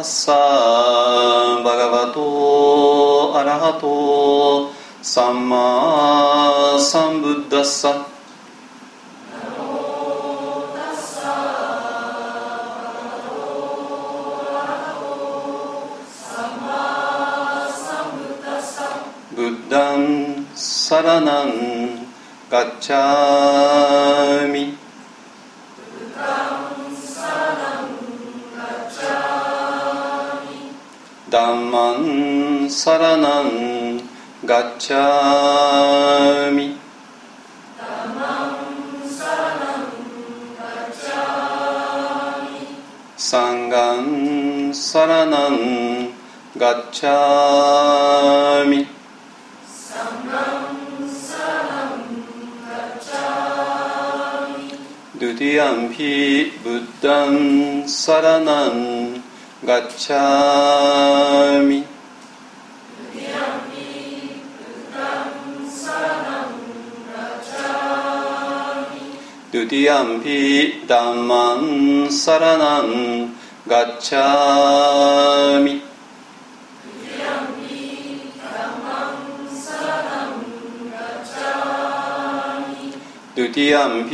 තස්සා භගවතෝ අරහතෝ සම්මා සම්බුද්දස්ස බුද්ධං සරණං ගච්ඡා ガッチャーミサンガンサラナンガッチャーミドゥティアンピブッダンサラナンガッチャーミドゥティアン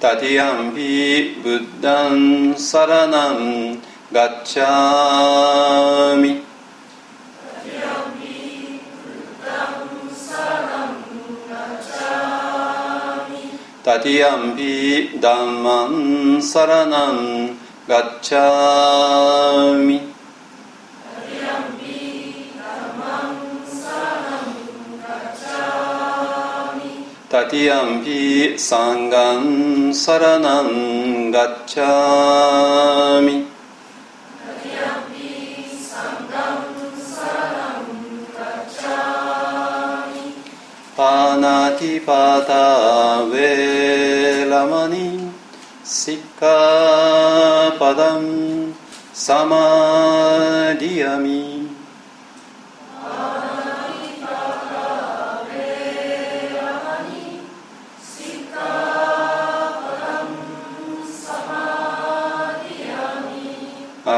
තතියම්පි බුද්ධං සරණං ගච්ඡාමි තතියම්පි ධම්මං සරණං ගච්ඡාමි ンガッチャーミド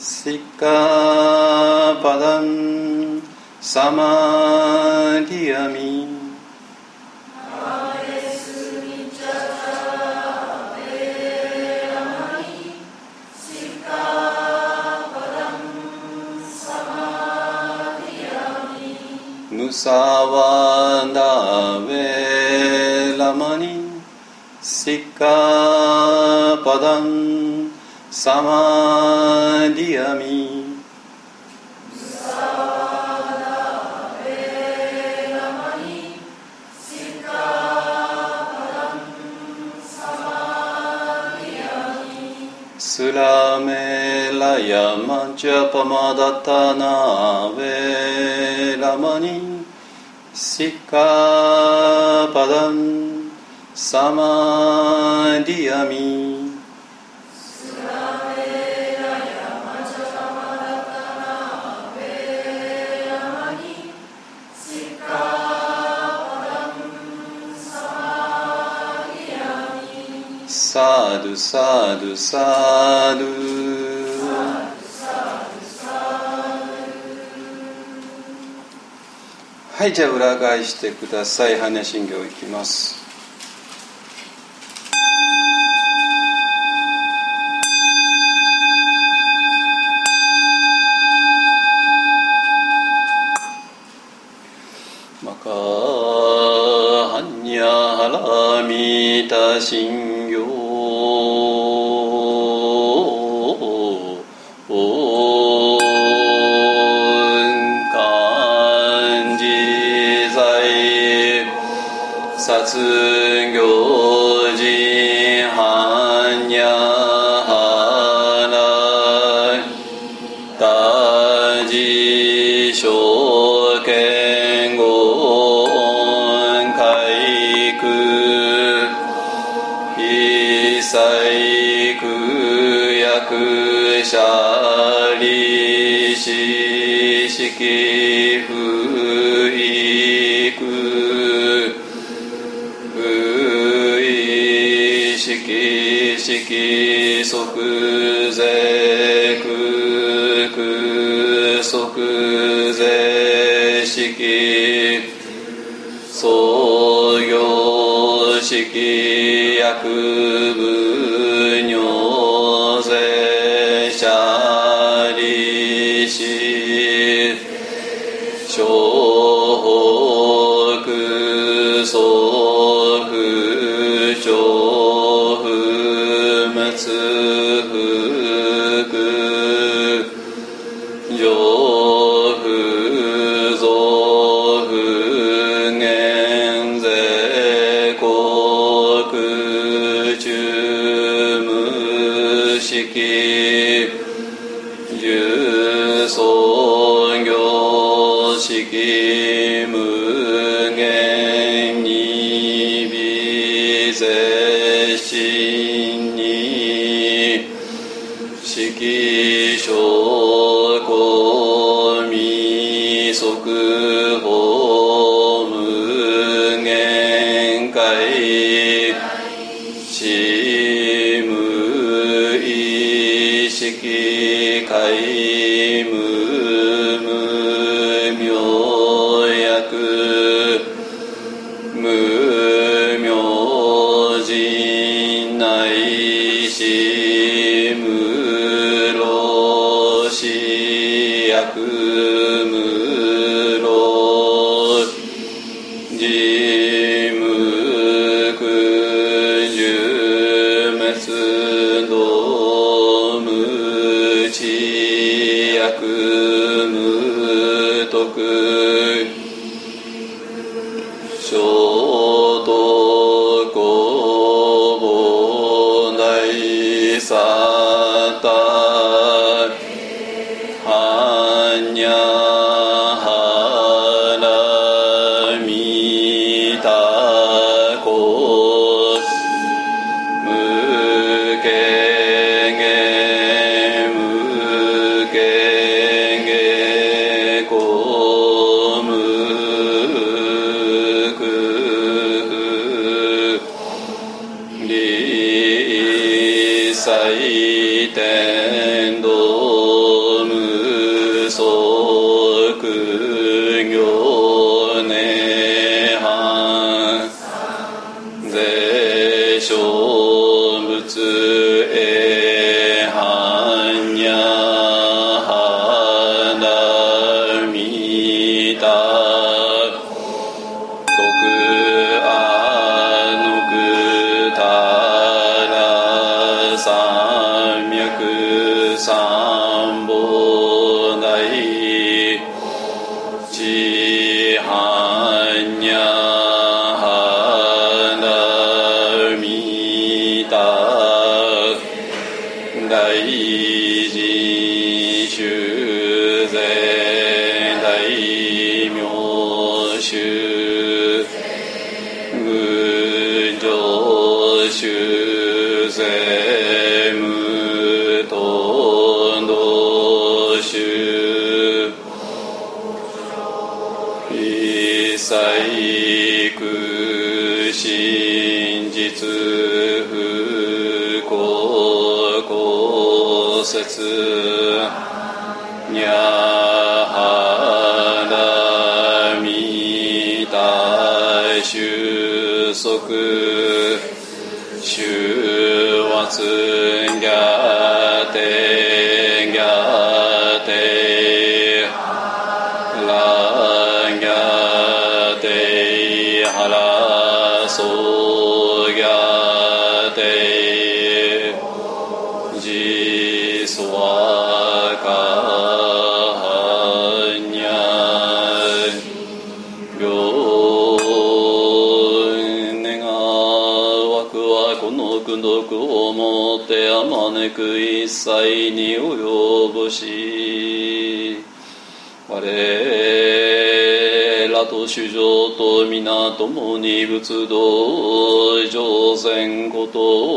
සික්කාපදං සමාධියමි සාවාදාවේ ළමනි සික්කාපදං サラナンガッチャーミタティアンピダンマンサーミタティアンピサンガンサラナンガッチャーミパナティパタウェラマニシッカパダンサマディアミアディナダナウェラマニシッカパダンサマディアミカメスミチャチャラウェラマニシッカパダンサマディアミムサワダウェラメラヤマジャパマダタナウェラマニシカパダンサマディアミドサドサドはいじゃあ裏返してください羽信行いきます To. 説。にゃはらみ大収束。終圧ギャに及ぼし我らと主上と皆共に仏道上善こと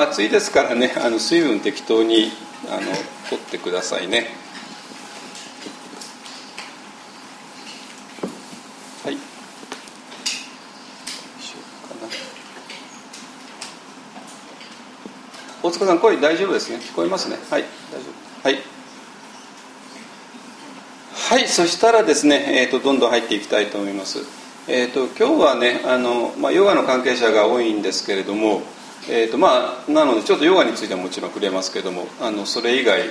あの暑いですからねあの水分適当にあの取ってくださいね。はい。大塚さん声大丈夫ですね？聞こえますね？はい。大丈夫。はい。はいそしたらですね、えー、とどんどん入っていきたいと思います。えー、と今日はねあの、まあ、ヨガの関係者が多いんですけれども、えーとまあ、なのでちょっとヨガについてはもちろん触れますけどもあのそれ以外、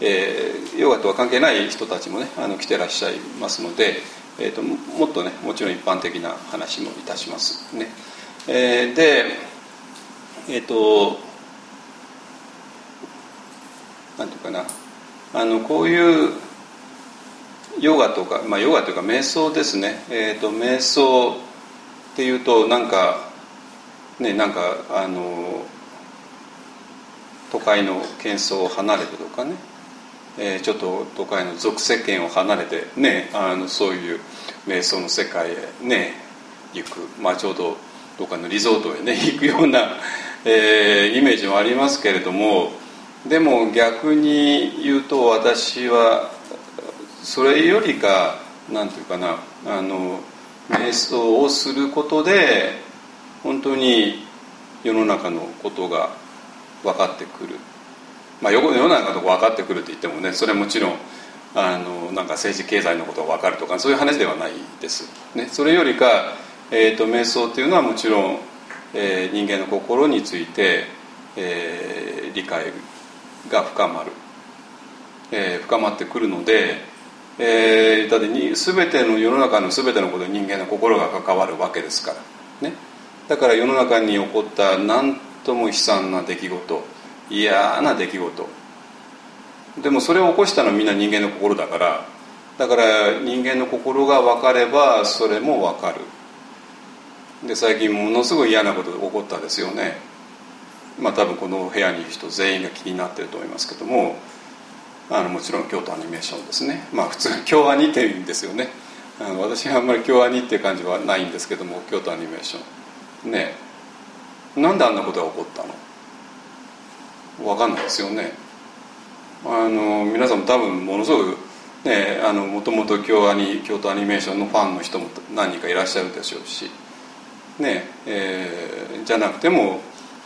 えーヨガとは関係ない人たちもねあの来てらっしゃいますので、えー、ともっとねもちろん一般的な話もいたしますね、えーでえっ、となんていうかなあのこういうヨガとか、まあ、ヨガというか瞑想ですね、えー、と瞑想っていうとなんかねなんかあの都会の喧騒を離れてとかね、えーちょっと都会の俗世間を離れてねあのそういう瞑想の世界へね行く、まあ、ちょうどどっかのリゾートへね 行くような、えーイメージもありますけれどもでも逆に言うと私はそれよりかなんていうかなあの瞑想をすることで本当に世の中のことが分かってくる、まあ、世の中のこと分かってくるって言ってもねそれはもちろんあのなんか政治経済のことが分かるとかそういう話ではないです、ね、それよりか、えー、と瞑想っていうのはもちろん、えー人間の心について、えー理解が深まる、えー深まってくるので、えーだってに全ての世の中の全てのことに人間の心が関わるわけですから。だから世の中に起こった何とも悲惨な出来事嫌な出来事。でもそれを起こしたのはみんな人間の心だからだから人間の心が分かればそれも分かる。で最近ものすごい嫌なことが起こったですよね。まあ多分この部屋にいる人全員が気になってると思いますけどもあのもちろん京都アニメーションですね。まあ普通京アニって言うんですよね。あの私はあんまり京アニっていう感じはないんですけども京都アニメーション。ねなんであんなことが起こったの？分かんないですよねあの皆さんも多分ものすごくねあのもともと京アニ京都アニメーションのファンの人も何人かいらっしゃるでしょうしねえー、じゃなくても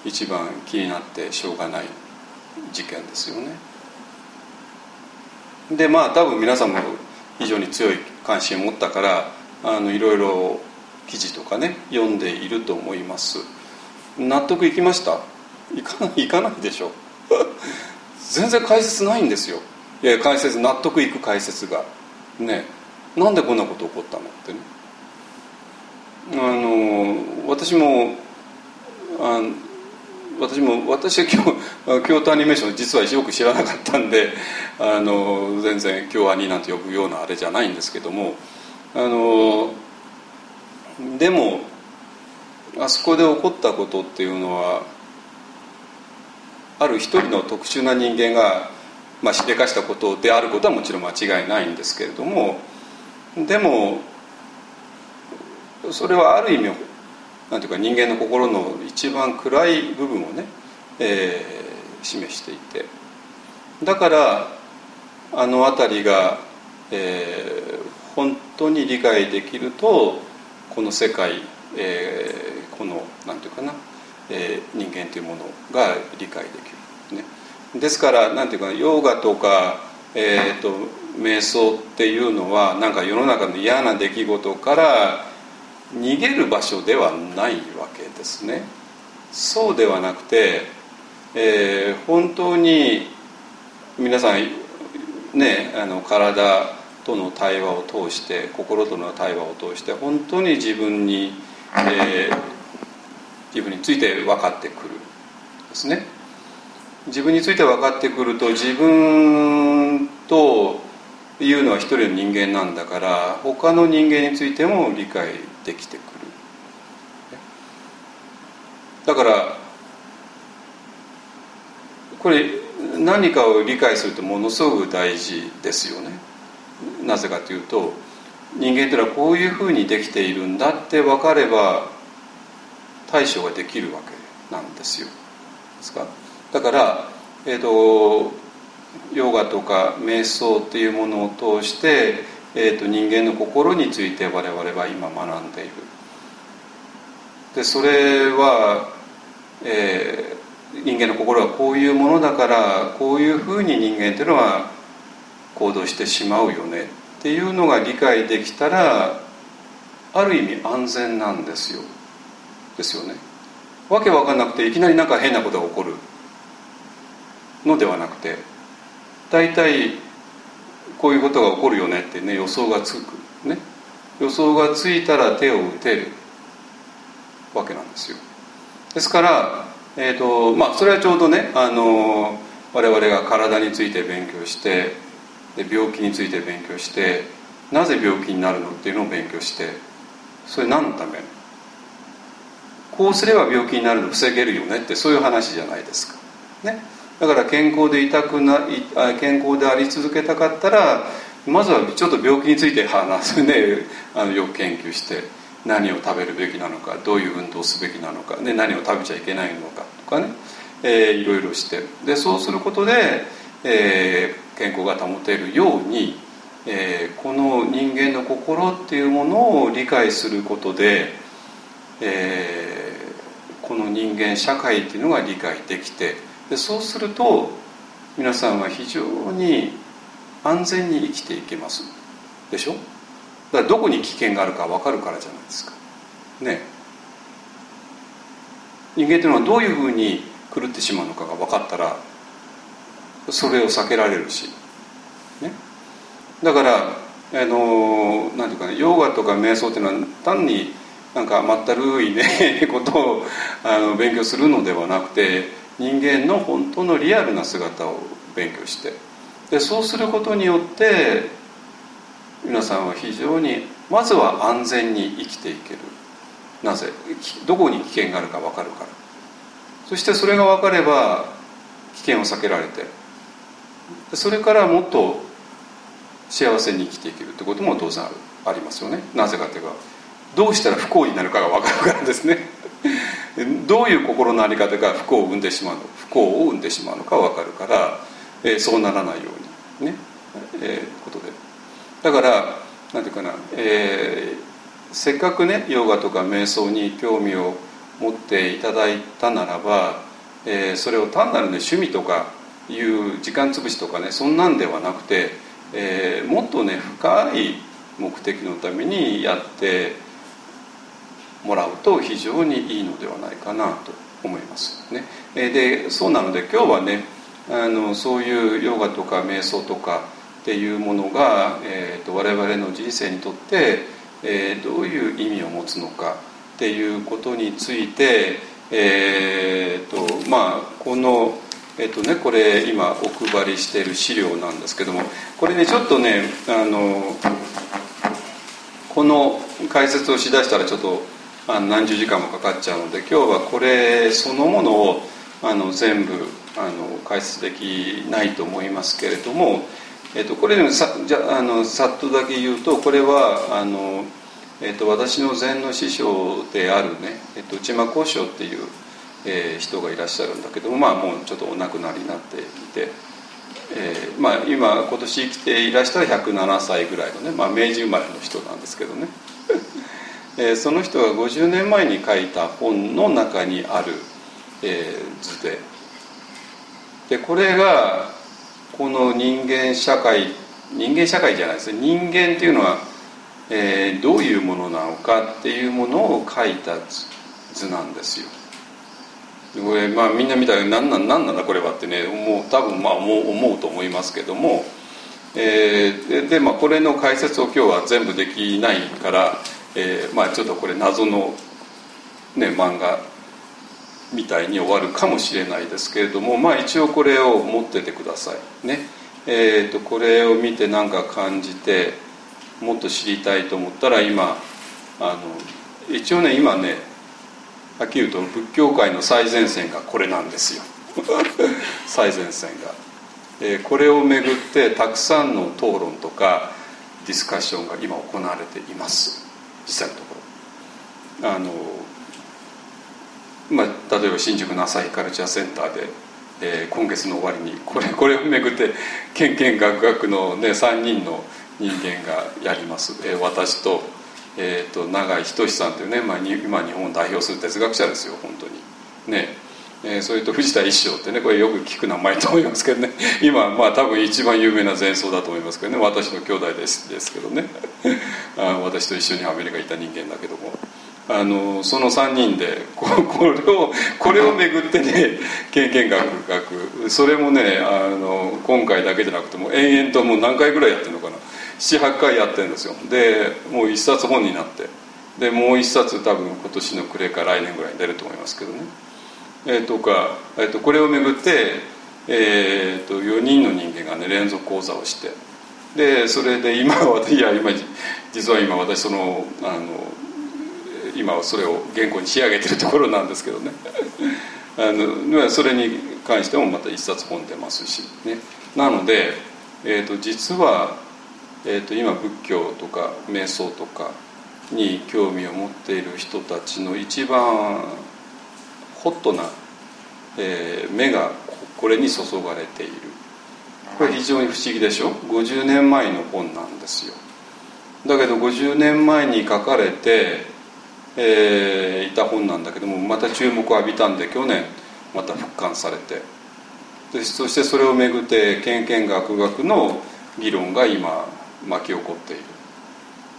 一番気になってしょうがない事件ですよね。でまあ多分皆さんも非常に強い関心を持ったからあのいろいろ記事とかね読んでいると思います。納得いきました？いかない いかないでしょ。全然解説ないんですよ。いや解説納得いく解説が。ね。なんでこんなこと起こったのってね。あの私もあ私も私は京 京都アニメーション実はよく知らなかったんであの全然京アニなんて呼ぶようなあれじゃないんですけどもあのでもあそこで起こったことっていうのはある一人の特殊な人間が、まあ、しでかしたことであることはもちろん間違いないんですけれどもでもそれはある意味なんていうか人間の心の一番暗い部分をね、えー、示していて。だからあの辺りが、えー、本当に理解できるとこの世界、えー、このなんていうかな、えー、人間というものが理解できる、ね、ですからなんていうかヨーガとか、えーと、瞑想っていうのはなんか世の中の嫌な出来事から逃げる場所ではないわけですね。そうではなくて、えー、本当に皆さんねあの体との対話を通して心との対話を通して本当に自分に、えー、自分について分かってくるですね。自分について分かってくると自分というのは一人の人間なんだから他の人間についても理解できてくる。だからこれ何かを理解するとものすごく大事ですよね。なぜかというと人間というのはこういうふうにできているんだって分かれば対処ができるわけなんですよ。ですか？だからえ、ー、とヨガとか瞑想っていうものを通して、えーと、人間の心について我々は今学んでいる。でそれは、えー、人間の心はこういうものだからこういうふうに人間っていうのは行動してしまうよねっていうのが理解できたらある意味安全なんですよ。ですよね。わけわかんなくていきなりなんか変なことが起こるのではなくて大体こういうことが起こるよねってね予想がつくね。予想がついたら手を打てるわけなんですよ。ですから、えーとまあ、それはちょうどねあの我々が体について勉強してで病気について勉強してなぜ病気になるのっていうのを勉強してそれ何のため？こうすれば病気になるの防げるよねってそういう話じゃないですか。ね。だから健康でいたくない健康であり続けたかったらまずはちょっと病気について話すね。あのよく研究して何を食べるべきなのかどういう運動をすべきなのか、ね、何を食べちゃいけないのかとかね、えー、いろいろして。でそうすることで、えー、健康が保てるように、えー、この人間の心っていうものを理解することで、えー、この人間社会っていうのが理解できてでそうすると皆さんは非常に安全に生きていけます。でしょ？だからどこに危険があるか分かるからじゃないですか。ね。人間っていうのはどういうふうに狂ってしまうのかが分かったらそれを避けられるし、ね、だからあのなんていうかねヨガとか瞑想っていうのは単になんか甘ったるいね ことをあの勉強するのではなくて人間の本当のリアルな姿を勉強して。でそうすることによって皆さんは非常にまずは安全に生きていける。なぜ？どこに危険があるか分かるから。そしてそれが分かれば危険を避けられて。それからもっと幸せに生きていけるってことも当然ありますよね。なぜかというとどうしたら不幸になるかが分かるからですね。どういう心の在り方が不幸を生んでしまうの不幸を生んでしまうのか分かるからえー、そうならないようにね、えー、ことで。だから何ていうかな、えー、せっかくねヨガとか瞑想に興味を持っていただいたならば、えー、それを単なる、ね、趣味とかいう時間潰しとかねそんなんではなくて、えー、もっとね深い目的のためにやってもらうと非常にいいのではないかなと思いますね。でそうなので今日はねあのそういうヨガとか瞑想とかっていうものが、えーと、我々の人生にとって、えー、どういう意味を持つのかっていうことについて、えーとまあ、この、えーとね、これ今お配りしている資料なんですけどもこれねちょっとねあのこの解説をしだしたらちょっとあ何十時間もかかっちゃうので今日はこれそのものをあの全部あの解説できないと思いますけれどもえっと、これでもさじゃあのさっとだけ言うとこれはあの、えっと、私の禅の師匠であるね、えっと、内間幸章っていう、えー、人がいらっしゃるんだけども、まあ、もうちょっとお亡くなりになっていて、えーまあ、今今年生きていらしたら107歳ぐらいのね、まあ、明治生まれの人なんですけどね、えー、その人が50年前に書いた本の中にある、えー、図で。でこれがこの人間社会人間社会じゃないですね。人間っていうのは、えー、どういうものなのかっていうものを書いた図なんですよ。これまあみんな見たら何なん何なんだこれはってねもう多分まあ思う思うと思いますけども、えー、でで、まあ、これの解説を今日は全部できないから、えー、まあちょっとこれ謎の、ね、漫画みたいに終わるかもしれないですけれどもまあ一応これを持っててくださいね。えーと、これを見て何か感じてもっと知りたいと思ったら今あの一応ね今ねはっきり言うと仏教界の最前線がこれなんですよ 最前線が。えー、これをめぐってたくさんの討論とかディスカッションが今行われています実際のところ。あのまあ、例えば新宿の朝日カルチャーセンターで、えー、今月の終わりにこれこれをめぐってけんけんがくがくの、ね、3人の人間がやります、えー、私と,、えーと、永井仁さんというね、まあ、今日本を代表する哲学者ですよ本当に。ね。えー、それと藤田一生ってねこれよく聞く名前と思いますけどね。今まあ多分一番有名な前奏だと思いますけどね。私の兄弟ですですけどね。あ私と一緒にアメリカにいた人間だけども。あのその3人でこ これをこれをめぐってね経験学学。それもねあの今回だけじゃなくても延々ともう何回ぐらいやってるのかな。78回やってるんですよ。でもう1冊本になって。でもう1冊多分今年の暮れか来年ぐらいに出ると思いますけどね。えー、とか、えー、とこれをめぐって、えー、と4人の人間がね連続講座をして。でそれで今はいや今実は今私そのあの今それを原稿に仕上げてるところなんですけどね。あのそれに関してもまた一冊本出ますしね。なので、えーと、実は、えーと、今仏教とか瞑想とかに興味を持っている人たちの一番ホットな、えー、目がこれに注がれている。これ非常に不思議でしょ？50年前の本なんですよ。だけど50年前に書かれてえー、いた本なんだけどもまた注目を浴びたんで去年また復刊されて。でそしてそれをめぐってけんけんがく学の議論が今巻き起こってい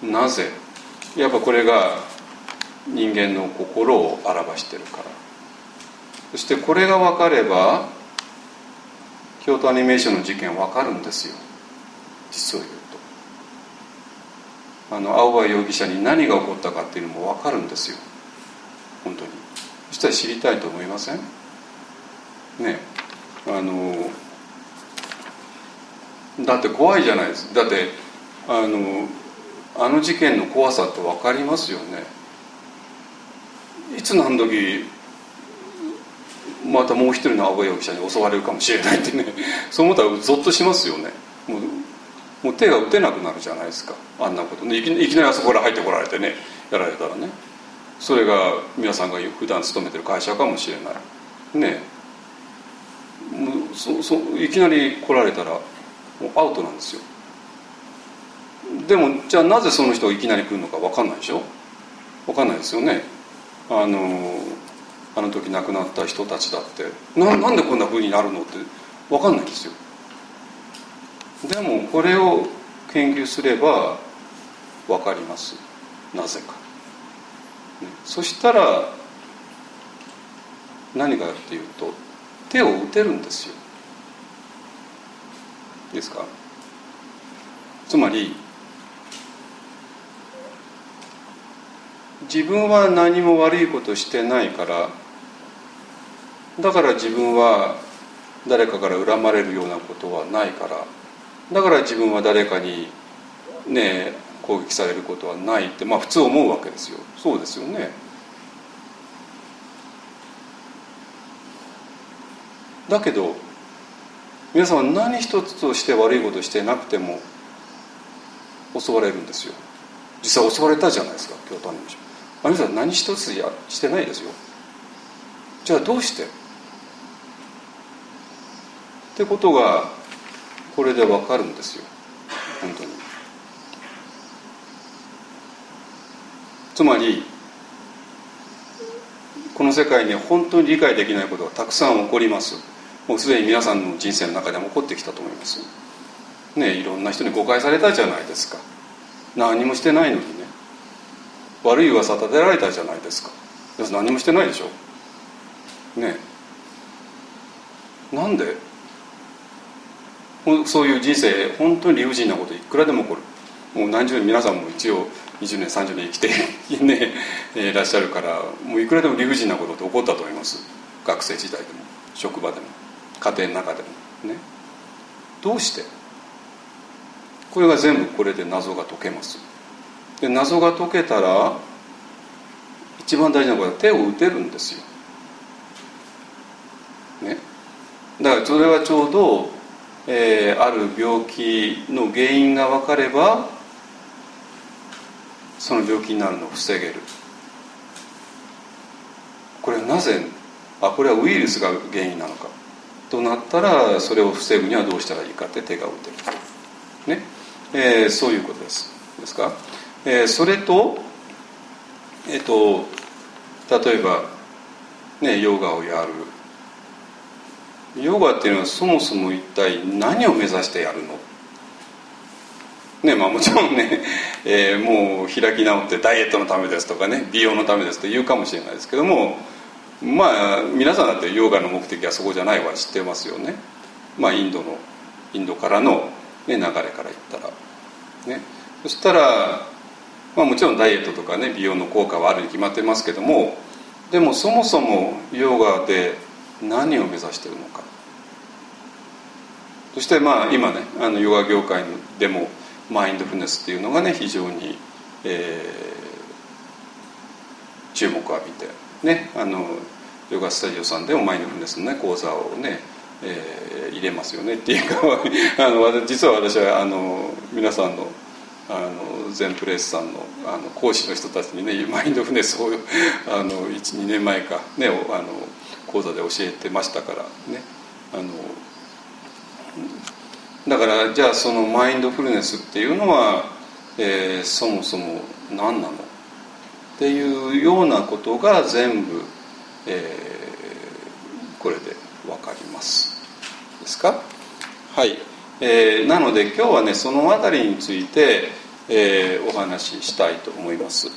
る。なぜ？やっぱこれが人間の心を表してるから。そしてこれが分かれば京都アニメーションの事件分かるんですよ。実を言うと。あの青葉容疑者に何が起こったかっていうのも分かるんですよ。本当に。そしたら知りたいと思いません？ねあのだって怖いじゃないです。だってあのあの事件の怖さって分かりますよね。いつ何時またもう一人の青葉容疑者に襲われるかもしれないってね。そう思ったらゾッとしますよね。もうもう手が打てなくなるじゃないですか。あんなことね。いきなりあそこから入ってこられてね。やられたらね。それが皆さんが普段勤めてる会社かもしれない。ね。もうそそいきなり来られたらもうアウトなんですよ。でもじゃあなぜその人がいきなり来るのか分かんないでしょ？分かんないですよね。あのあの時亡くなった人たちだって。ななんでこんなふうになるのって分かんないんですよ。でもこれを研究すれば分かります。なぜか、ね、そしたら何かっていうと手を打てるんですよ。ですか？つまり自分は何も悪いことしてないからだから自分は誰かから恨まれるようなことはないからだから自分は誰かにね攻撃されることはないってまあ普通思うわけですよ。そうですよね。だけど皆さんは何一つとして悪いことしてなくても襲われるんですよ。実際襲われたじゃないですか京都のあなた何一つやしてないですよ。じゃあどうして？ってことがこれでわかるんですよ。本当に。つまりこの世界に本当に理解できないことがたくさん起こります。もうすでに皆さんの人生の中でも起こってきたと思います。ねいろんな人に誤解されたじゃないですか。何もしてないのにね。悪い噂立てられたじゃないですか。何もしてないでしょ。ねなんで？そういう人生本当に理不尽なこといくらでも起こる。もう何十年皆さんも一応20年30年生きて ねいらっしゃるからもういくらでも理不尽なことって起こったと思います。学生時代でも職場でも家庭の中でも。ね。どうして？これが全部これで謎が解けます。で謎が解けたら一番大事なことは手を打てるんですよ。ね。だからそれはちょうどえー、ある病気の原因が分かればその病気になるのを防げる。これはなぜあこれはウイルスが原因なのか。となったらそれを防ぐにはどうしたらいいかって手が打てる。ね、えー、そういうことです。ですか、えー、それとえっ、と例えばねヨガをやる。ヨガっていうのはそもそも一体何を目指してやるの？ねまあもちろんね、えー、もう開き直ってダイエットのためですとかね美容のためですと言うかもしれないですけどもまあ皆さんだってヨガの目的はそこじゃないは知ってますよね。まあインドのインドからの、ね、流れから言ったら。ね。そしたら、まあ、もちろんダイエットとかね美容の効果はあるに決まってますけどもでもそもそもヨガで何を目指してるのか。そしてまあ今ねあのヨガ業界でもマインドフルネスっていうのがね非常に、えー、注目を浴びてねあのヨガスタジオさんでもマインドフルネスのね講座をね、えー、入れますよねっていうか あの実は私はあの皆さんのあのゼンプレスさんのあの講師の人たちにねマインドフルネスを12年前かねあの講座で教えてましたからね。あのだからじゃあそのマインドフルネスっていうのは、えー、そもそも何なの？っていうようなことが全部、えー、これで分かります。ですか？はい、えー、なので今日はねその辺りについて、えー、お話ししたいと思います、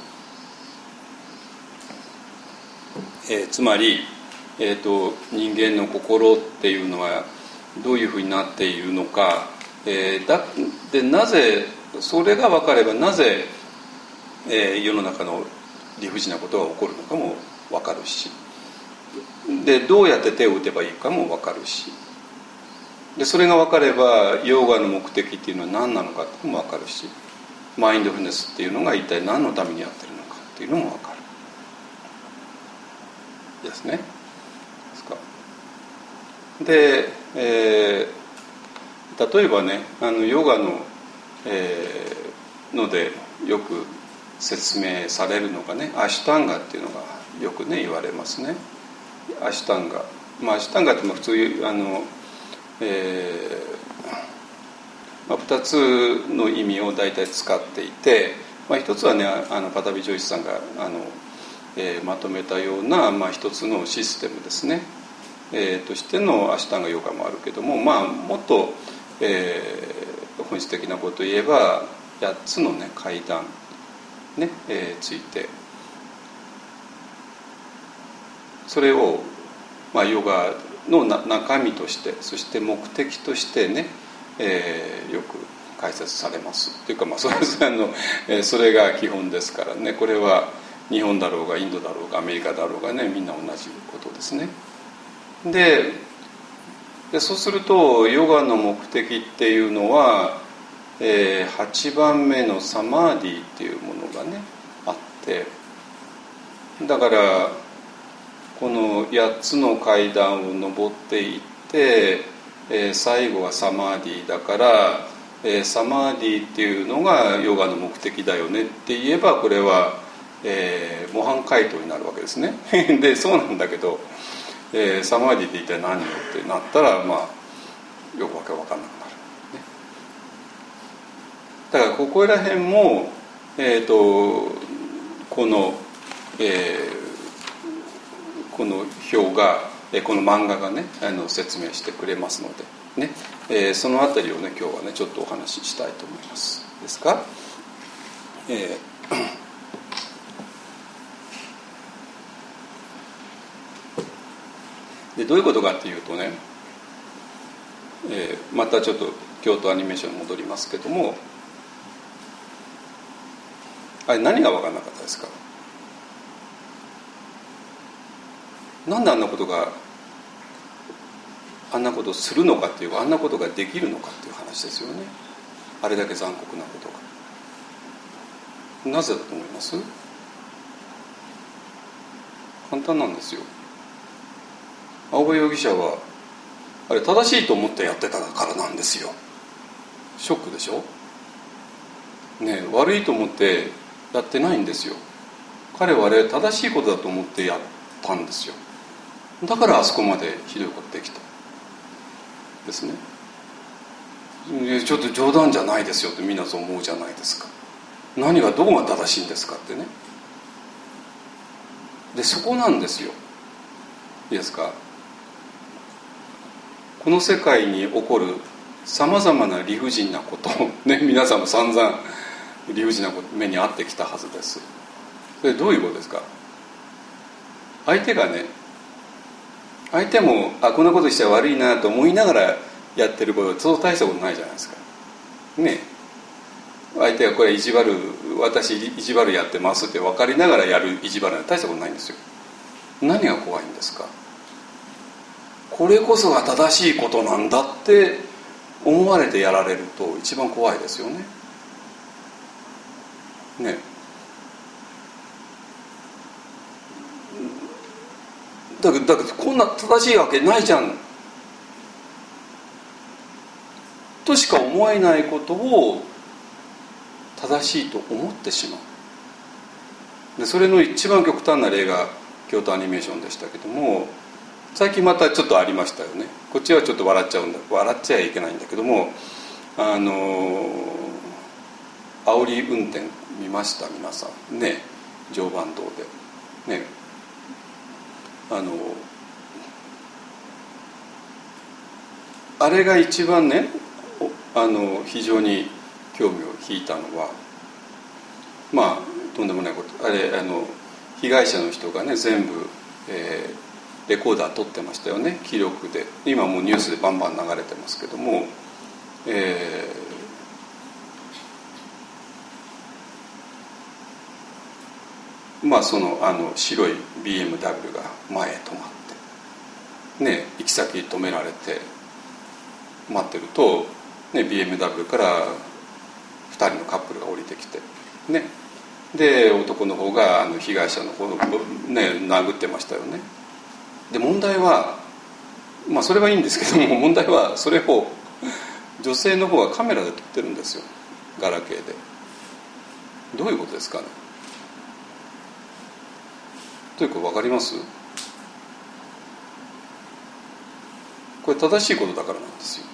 えー、つまり、えーと人間の心っていうのはどういうふうになっているのか、えー、だでなぜそれが分かればなぜ、えー、世の中の理不尽なことが起こるのかも分かるし。でどうやって手を打てばいいかも分かるし。でそれが分かればヨガの目的っていうのは何なのかっていうのも分かるしマインドフルネスっていうのが一体何のためにやってるのかっていうのも分かる。ですね。ですか。でえー、例えばねあのヨガの、えー、のでよく説明されるのがねアシュタンガっていうのがよくね言われますね。アシュタンガ。まあアシュタンガって普通あのえーまあ、2つの意味を大体使っていて、まあ、一つはねあのパタビ・ジョイスさんがあの、えー、まとめたような、まあ、一つのシステムですね、えー、としてのアシタンガヨガもあるけども、まあ、もっと、えー、本質的なことを言えば8つの、ね、階段ね、えー、ついてそれを、まあ、ヨガの中身としてそして目的としてね、えー、よく解説されますというか、まあ、それ ぞれの、え、それが基本ですからねこれは日本だろうがインドだろうがアメリカだろうがねみんな同じことですね。ででそうするとヨガの目的っていうのは、えー、8番目のサマーディっていうものがねあってだからこの8つの階段を上っていって、えー、最後はサマーディだから、えー、サマーディっていうのがヨガの目的だよねって言えばこれは、えー、模範解答になるわけですね。でそうなんだけど、えー、サマーディって一体何よってなったらまあよくわけわかんなくなる、ね、だからここら辺もえっ、ー、とこの、えー、この表がこの漫画がねあの説明してくれますので、ね。えー、その辺りをね今日はねちょっとお話ししたいと思います。ですか、えー、でどういうことかっていうとね、えー、またちょっと京都アニメーションに戻りますけどもあれ何が分からなかったですか？なんであんなことがあんなことするのかっていうかあんなことができるのかっていう話ですよね。あれだけ残酷なことが。なぜだと思います？簡単なんですよ。青葉容疑者はあれ正しいと思ってやってたからなんですよ。ショックでしょ？ね悪いと思ってやってないんですよ。彼はあれ正しいことだと思ってやったんですよ。だからあそこまでひどいことできた。ですね。ちょっと冗談じゃないですよってみんなそう思うじゃないですか。何がどこが正しいんですかってね。でそこなんですよ。いいですか。この世界に起こるさまざまな理不尽なこと。ね皆さんも散々理不尽な目に遭ってきたはずです。それどういうことですか。相手がね相手もあこんなことしちゃ悪いなと思いながらやってることそう大したことないじゃないですか。ね。相手がこれ意地悪私意地悪やってますって分かりながらやる意地悪は大したことないんですよ。何が怖いんですか？これこそが正しいことなんだって思われてやられると一番怖いですよね。ね。だけどだけどこんな正しいわけないじゃん。としか思えないことを正しいと思ってしまう。でそれの一番極端な例が京都アニメーションでしたけども最近またちょっとありましたよね。こっちはちょっと笑っちゃうんだ笑っちゃいけないんだけどもあの煽り運転見ました皆さん。ね常磐道で。ね。あのあれが一番ねあの非常に興味を引いたのはまあとんでもないことあれあの被害者の人がね全部、えー、レコーダー撮ってましたよね記録で。今もうニュースでバンバン流れてますけども、えー、まあそのあの白い BMW が前へ止まってね行き先止められて待ってると、ね、BMW から2人のカップルが降りてきてね。で男の方があの被害者の方を、ね、殴ってましたよね。で問題はまあそれはいいんですけども 問題はそれを女性の方はカメラで撮ってるんですよ。ガラケーで。どういうことですかね。というか分かります？これ正しいことだからなんですよ。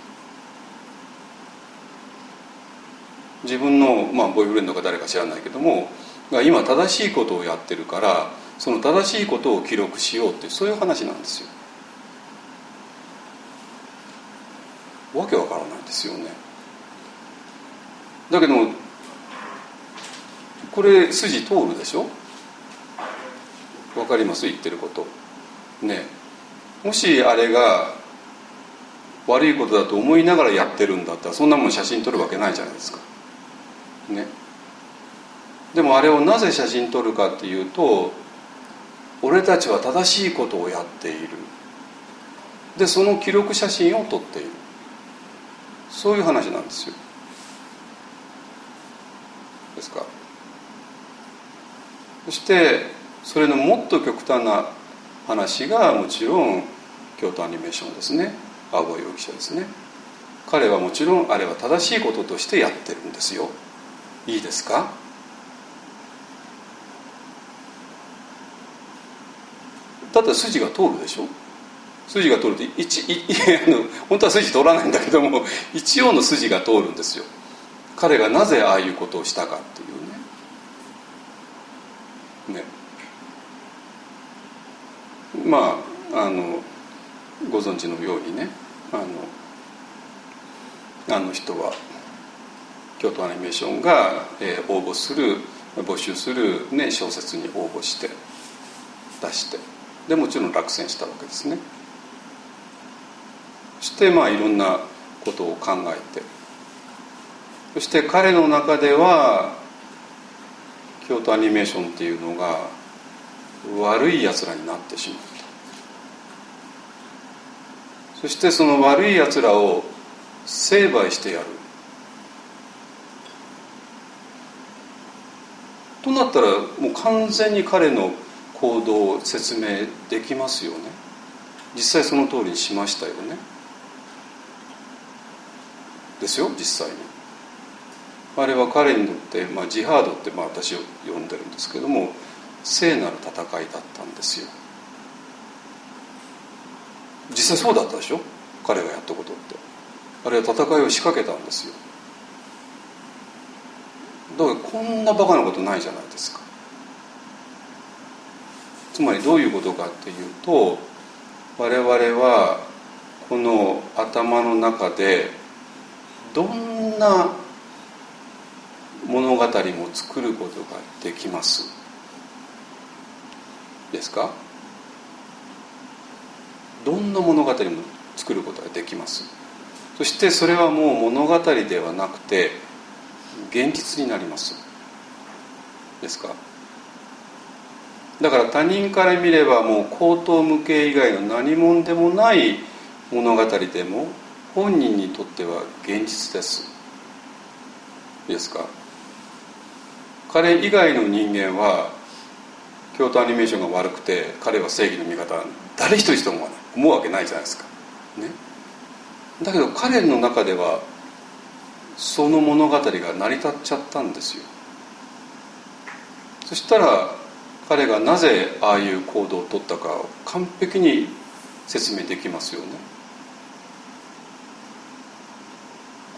自分の、まあ、ボーイフレンドか誰か知らないけどもが今正しいことをやってるからその正しいことを記録しようってそういう話なんですよ。わけわからないですよね。だけどこれ筋通るでしょ？わかります言ってること。ね。もしあれが悪いことだと思いながらやってるんだったらそんなもん写真撮るわけないじゃないですか。ね。でもあれをなぜ写真撮るかっていうと俺たちは正しいことをやっている。でその記録写真を撮っている。そういう話なんですよ。ですか。そしてそれのもっと極端な話がもちろん京都アニメーションですね。青葉容疑者ですね。彼はもちろんあれは正しいこととしてやってるんですよ。いいですか？だって筋が通るでしょ？筋が通るって一いあの本当は筋通らないんだけども一応の筋が通るんですよ。彼がなぜああいうことをしたかっていうね。ね。まああのご存知のようにねあのあの人は京都アニメーションが、えー、応募する募集する、ね、小説に応募して出してでもちろん落選したわけですね。そしてまあいろんなことを考えてそして彼の中では京都アニメーションっていうのが悪いやつらになってしまった。そしてその悪いやつらを成敗してやる。となったらもう完全に彼の行動を説明できますよね。実際その通りにしましたよね。ですよ実際に。あれは彼にとって、まあ、ジハードってまあ私を呼んでるんですけども聖なる戦いだったんですよ。実際そうだったでしょ？彼がやったことって。あれは戦いを仕掛けたんですよ。だからこんなバカなことないじゃないですか。つまりどういうことかっていうと我々はこの頭の中でどんな物語も作ることができます。ですか？どんな物語も作ることができます。そしてそれはもう物語ではなくて現実になります。ですか？だから他人から見ればもう口頭無形以外の何者でもない物語でも本人にとっては現実です。ですか？彼以外の人間は京都アニメーションが悪くて彼は正義の味方誰一人とも思うわけないじゃないですか。ね。だけど彼の中ではその物語が成り立っちゃったんですよ。そしたら彼がなぜああいう行動をとったかを完璧に説明できますよね。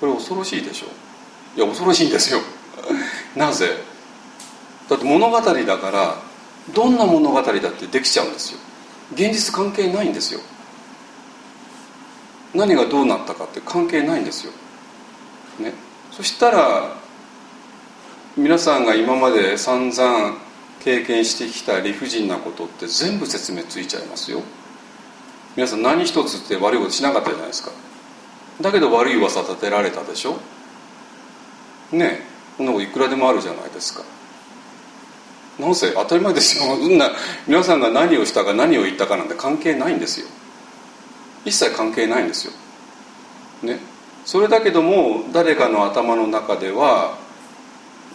これ恐ろしいでしょ。いや恐ろしいんですよ。なぜ？だって物語だからどんな物語だってできちゃうんですよ。現実関係ないんですよ。何がどうなったかって関係ないんですよ、ね、そしたら皆さんが今まで散々経験してきた理不尽なことって全部説明ついちゃいますよ。皆さん何一つって悪いことしなかったじゃないですか。だけど悪い噂立てられたでしょ。ね。えこんなこといくらでもあるじゃないですか。なぜ当たり前ですよ。そんな皆さんが何をしたか何を言ったかなんて関係ないんですよ。一切関係ないんですよ。ね、それだけども誰かの頭の中では、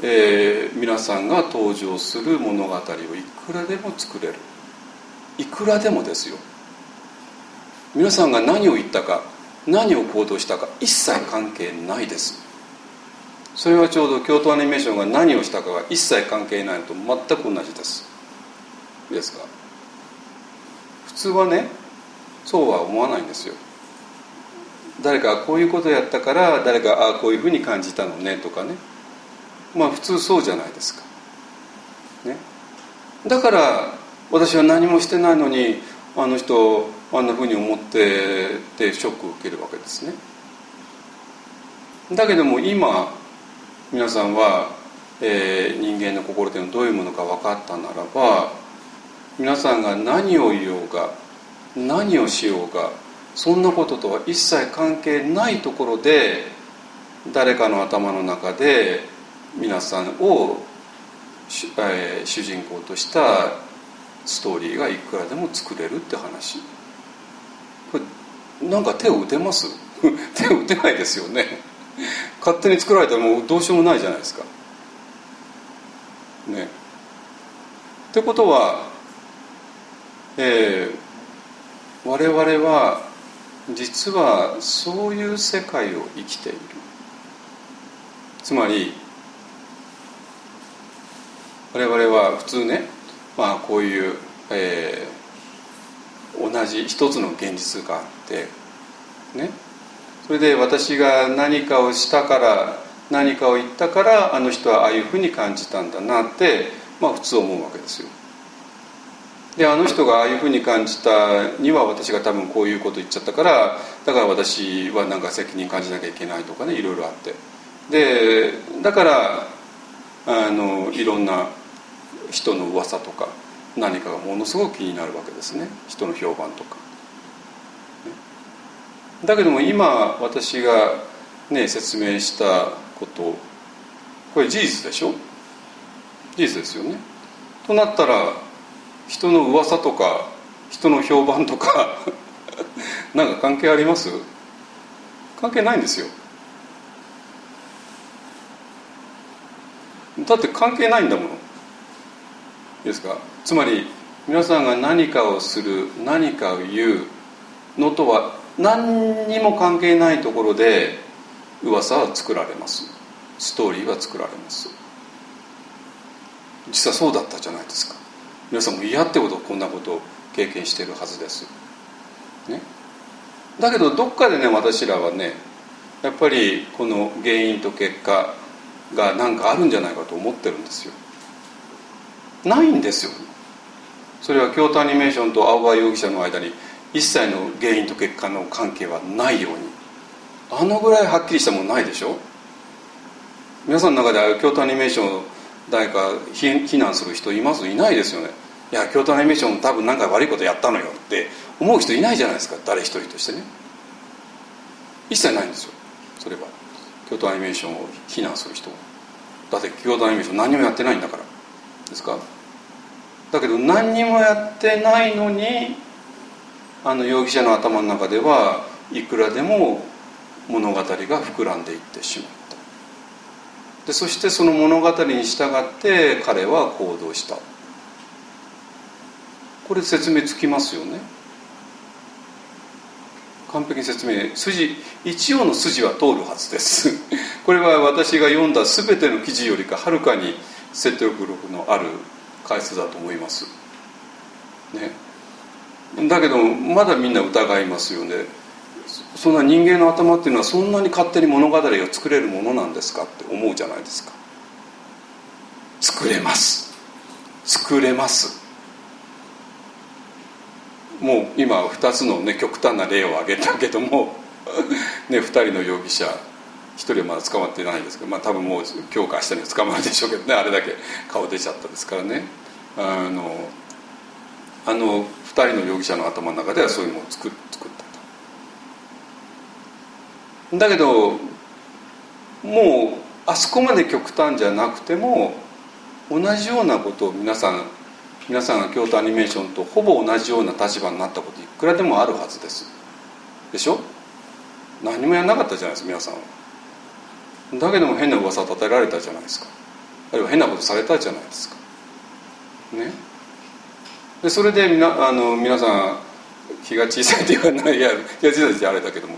えー、皆さんが登場する物語をいくらでも作れる。いくらでもですよ。皆さんが何を言ったか何を行動したか一切関係ないです。それはちょうど京都アニメーションが何をしたかが一切関係ないのと全く同じです。ですか普通はねそうは思わないんですよ。誰かこういうことやったから誰かああこういうふうに感じたのねとかね。まあ普通そうじゃないですか、ね、だから私は何もしてないのにあの人あんなふうに思っててショックを受けるわけですね。だけども今皆さんは、えー、人間の心というのはどういうものか分かったならば皆さんが何を言おうが何をしようがそんなこととは一切関係ないところで誰かの頭の中で皆さんを、えー、主人公としたストーリーがいくらでも作れるって話。これなんか手を打てます？手を打てないですよね。勝手に作られたらもうどうしようもないじゃないですか。ね。ってことは、えー、我々は実はそういう世界を生きている。つまり我々は普通ね、まあ、こういう、えー、同じ一つの現実があってね。それで私が何かをしたから何かを言ったからあの人はああいうふうに感じたんだなって、まあ、普通思うわけですよ。であの人がああいうふうに感じたには私が多分こういうこと言っちゃったからだから私はなんか責任感じなきゃいけないとかねいろいろあってでだからあのいろんな人の噂とか何かがものすごく気になるわけですね人の評判とか。だけども今私がね説明したことこれ事実でしょ？事実ですよね。となったら人の噂とか人の評判とか なんか関係あります？関係ないんですよ。だって関係ないんだもの。いいですか？つまり皆さんが何かをする何かを言うのとは何にも関係ないところで噂は作られます。ストーリーは作られます。実はそうだったじゃないですか。皆さんも嫌ってことこんなことを経験してるはずです、ね、だけどどっかでね私らはねやっぱりこの原因と結果が何かあるんじゃないかと思ってるんですよ。ないんですよ。それは京都アニメーションと青葉容疑者の間に一切の原因と結果の関係はないように。あのぐらいはっきりしたもんないでしょ？皆さんの中で京都アニメーション誰か非難する人います？いないですよね。いや京都アニメーション多分何か悪いことやったのよって思う人いないじゃないですか誰一人としてね。一切ないんですよ。それは。京都アニメーションを非難する人だって京都アニメーション何もやってないんだから。ですか？だけど何にもやってないのにあの容疑者の頭の中ではいくらでも物語が膨らんでいってしまった。でそしてその物語に従って彼は行動した。これ説明つきますよね。完璧に説明。筋一応の筋は通るはずです。これは私が読んだ全ての記事よりかはるかに説得力のある回数だと思います。ね。だけどまだみんな疑いますよね。そんな人間の頭っていうのはそんなに勝手に物語が作れるものなんですか？って思うじゃないですか。作れます。作れます。もう今2つのね極端な例を挙げたけども ね2人の容疑者1人はまだ捕まってないですけど、まあ、多分もう今日か明日には捕まるでしょうけどねあれだけ顔出ちゃったですからね。あのあの2人の容疑者の頭の中ではそういうものを作作ったと。だけどもうあそこまで極端じゃなくても同じようなことを皆さん皆さんが京都アニメーションとほぼ同じような立場になったこといくらでもあるはずです。でしょ？何もやらなかったじゃないですか皆さんは。だけども変な噂を立てられたじゃないですか。あるいは変なことされたじゃないですか。ね？でそれでみなあの皆さん気が小さいって言わないいや気が小さいってあれだけども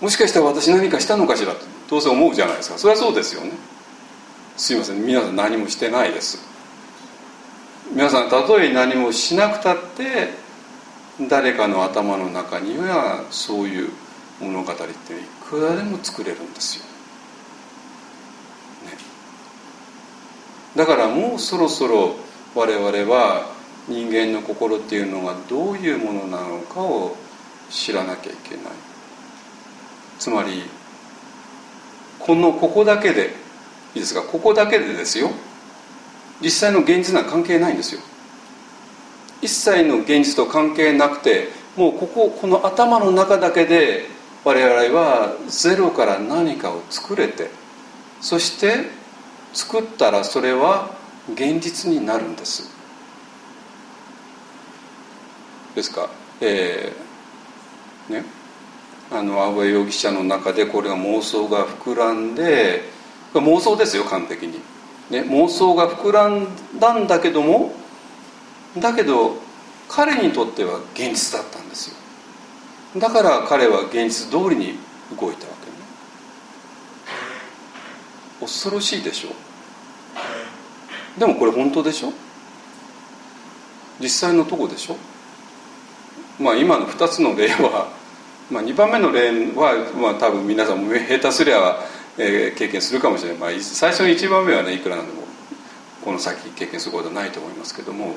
もしかしたら私何かしたのかしらとどうせ思うじゃないですか。それはそうですよね。すいません。皆さん何もしてないです。皆さんたとえ何もしなくたって誰かの頭の中にはそういう物語っていくらでも作れるんですよ、ね、だからもうそろそろ我々は人間の心っていうのがどういうものなのかを知らなきゃいけない。つまりこのここだけでいいですか？ここだけでですよ。実際の現実には関係ないんですよ。一切の現実と関係なくてもうこここの頭の中だけで我々はゼロから何かを作れてそして作ったらそれは現実になるんです。ですか？えー、ね？あの青江容疑者の中でこれが妄想が膨らんで妄想ですよ完璧に、ね、妄想が膨らんだんだけどもだけど彼にとっては現実だったんですよ。だから彼は現実通りに動いたわけね。恐ろしいでしょ？でもこれ本当でしょ？実際のとこでしょ？まあ今の2つの例は まあ、2番目の例は、まあ、多分皆さんも下手すりゃ、えー、経験するかもしれない、まあ、最初の1番目はねいくらなんでもこの先経験することはないと思いますけども。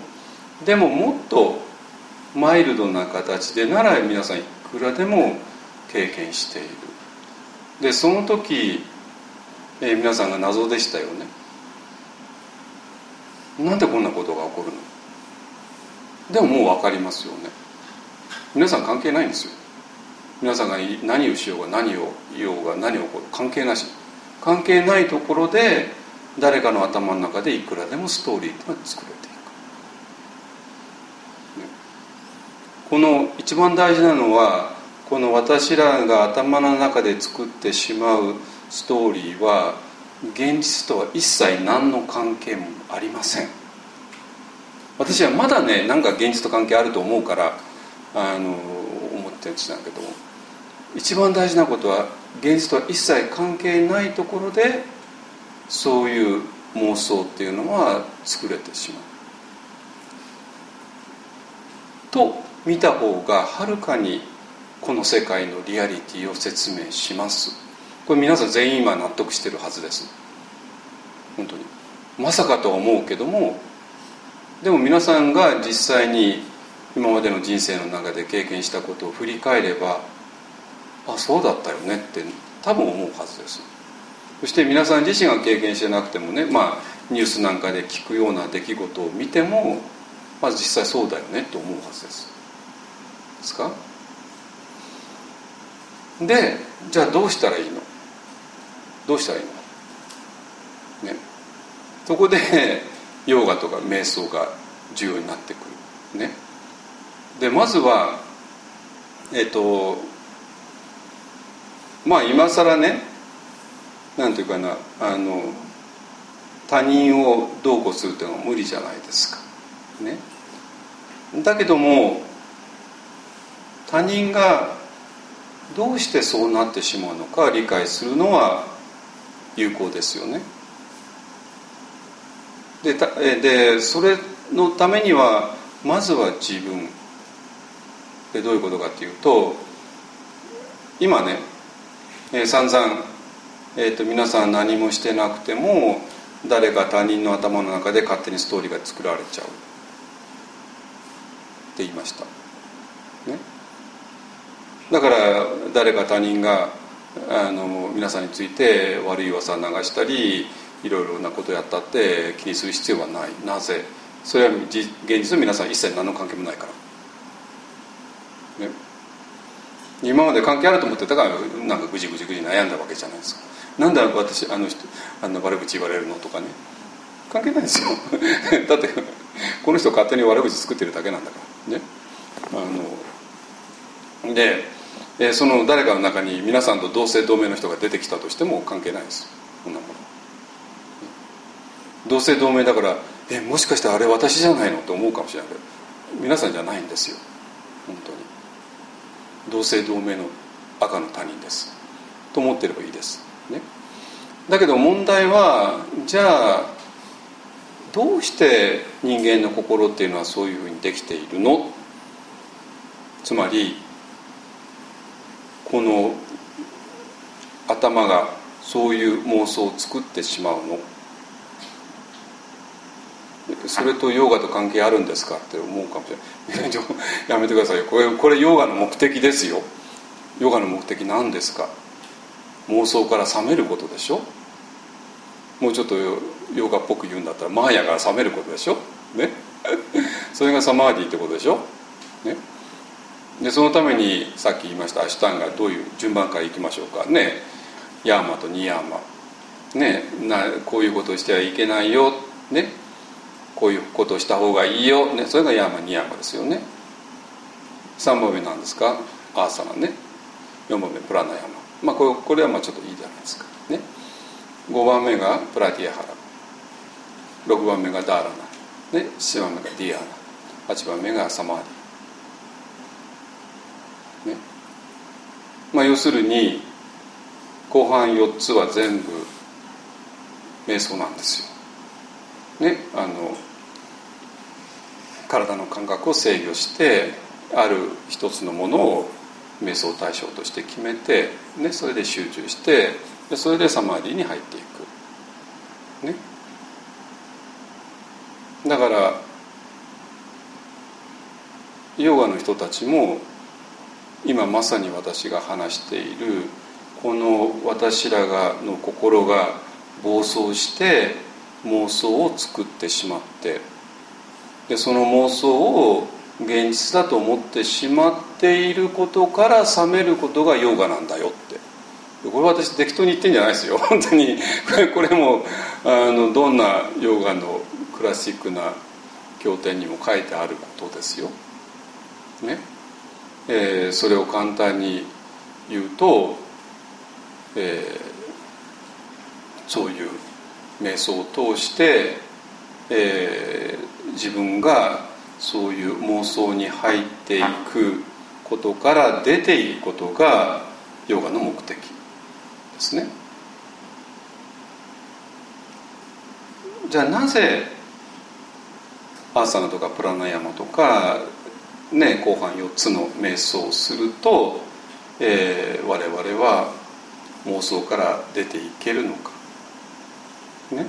でももっとマイルドな形でなら皆さんいくらでも経験している。でその時、えー、皆さんが謎でしたよね。なんでこんなことが起こるの？でももう分かりますよね。皆さん関係ないんですよ。皆さんが何をしようが何を言おうが何を起こる関係なし。関係ないところで誰かの頭の中でいくらでもストーリーが作れていく、この一番大事なのはこの私らが頭の中で作ってしまうストーリーは現実とは一切何の関係もありません。私はまだねなんか現実と関係あると思うからあの思ってるんですけども一番大事なことは現実とは一切関係ないところでそういう妄想っていうのは作れてしまう。と見た方がはるかにこの世界のリアリティを説明します。これ皆さん全員今納得してるはずです。本当に。まさかとは思うけどもでも皆さんが実際に今までの人生の中で経験したことを振り返ればあそうだったよねって多分思うはずです。そして皆さん自身が経験してなくてもねまあニュースなんかで聞くような出来事を見てもまあ実際そうだよねって思うはずです。ですか？でじゃあどうしたらいいの？どうしたらいいの？ね。そこでヨガとか瞑想が重要になってくる。ね。でまずはえっ、とまあ今更ねなんていうかなあの他人をどうこうするっていうのは無理じゃないですか。ね、だけども他人がどうしてそうなってしまうのか理解するのは有効ですよね。ででそれのためにはまずは自分でどういうことかっていうと今ねえー、散々、えーと、皆さん何もしてなくても誰か他人の頭の中で勝手にストーリーが作られちゃう。って言いました、ね、だから誰か他人があの皆さんについて悪い噂流したりいろいろなことやったって気にする必要はない。なぜ？それは現実の皆さん一切何の関係もないから。ね。今まで関係あると思ってたからなんかぐじぐじぐじ悩んだわけじゃないですか。なんで私あの人あんな悪口言われるのとかね。関係ないですよ。だってこの人勝手に悪口作ってるだけなんだから。ね。あのでえその誰かの中に皆さんと同姓同名の人が出てきたとしても関係ないです。こんなもの。同姓同名だからえもしかしてあれ私じゃないの？って思うかもしれない。けど皆さんじゃないんですよ。同姓同名の赤の他人です。と思ってればいいです、ね、だけど問題はじゃあどうして人間の心っていうのはそういうふうにできているの？つまりこの頭がそういう妄想を作ってしまうの？それとヨガと関係あるんですかって思うかもしれない。やめてくださいよこれこれヨガの目的ですよ。ヨガの目的何ですか？妄想から覚めることでしょ？もうちょっとヨガっぽく言うんだったらマーヤから覚めることでしょ？ね？それがサマーディってことでしょ？ね？でそのためにさっき言いましたアシュタンがどういう順番からいきましょうか？ね？ヤーマとニヤーマ。ね？なこういうことをしてはいけないよ。ね？こういうことをした方がいいよ、ね、それがヤーマニヤーマですよね。3番目なんですか？アーサナね。4番目プラナヤマまあこれこれはまあちょっといいじゃないですか。ね。5番目がプラティアハラ。6番目がダーラナ、ね、7番目がディアーナ。8番目がサマーディ、ね。まあ、要するに後半4つは全部瞑想なんですよ。ね、あの体の感覚を制御してある一つのものを瞑想対象として決めて、ね、それで集中してでそれでサマーディに入っていく。ね、だからヨガの人たちも今まさに私が話しているこの私らがの心が暴走して妄想を作ってしまってでその妄想を現実だと思ってしまっていることから覚めることがヨガなんだよって。これ私適当に言ってんじゃないですよ。本当に。これもあのどんなヨガのクラシックな経典にも書いてあることですよ。ね。えー、それを簡単に言うとえー、そういう瞑想を通して、えー、自分がそういう妄想に入っていくことから出ていくことがヨガの目的ですね。じゃあなぜアーサナとかプラナヤマとか、ね、後半4つの瞑想をすると、えー、我々は妄想から出ていけるのかね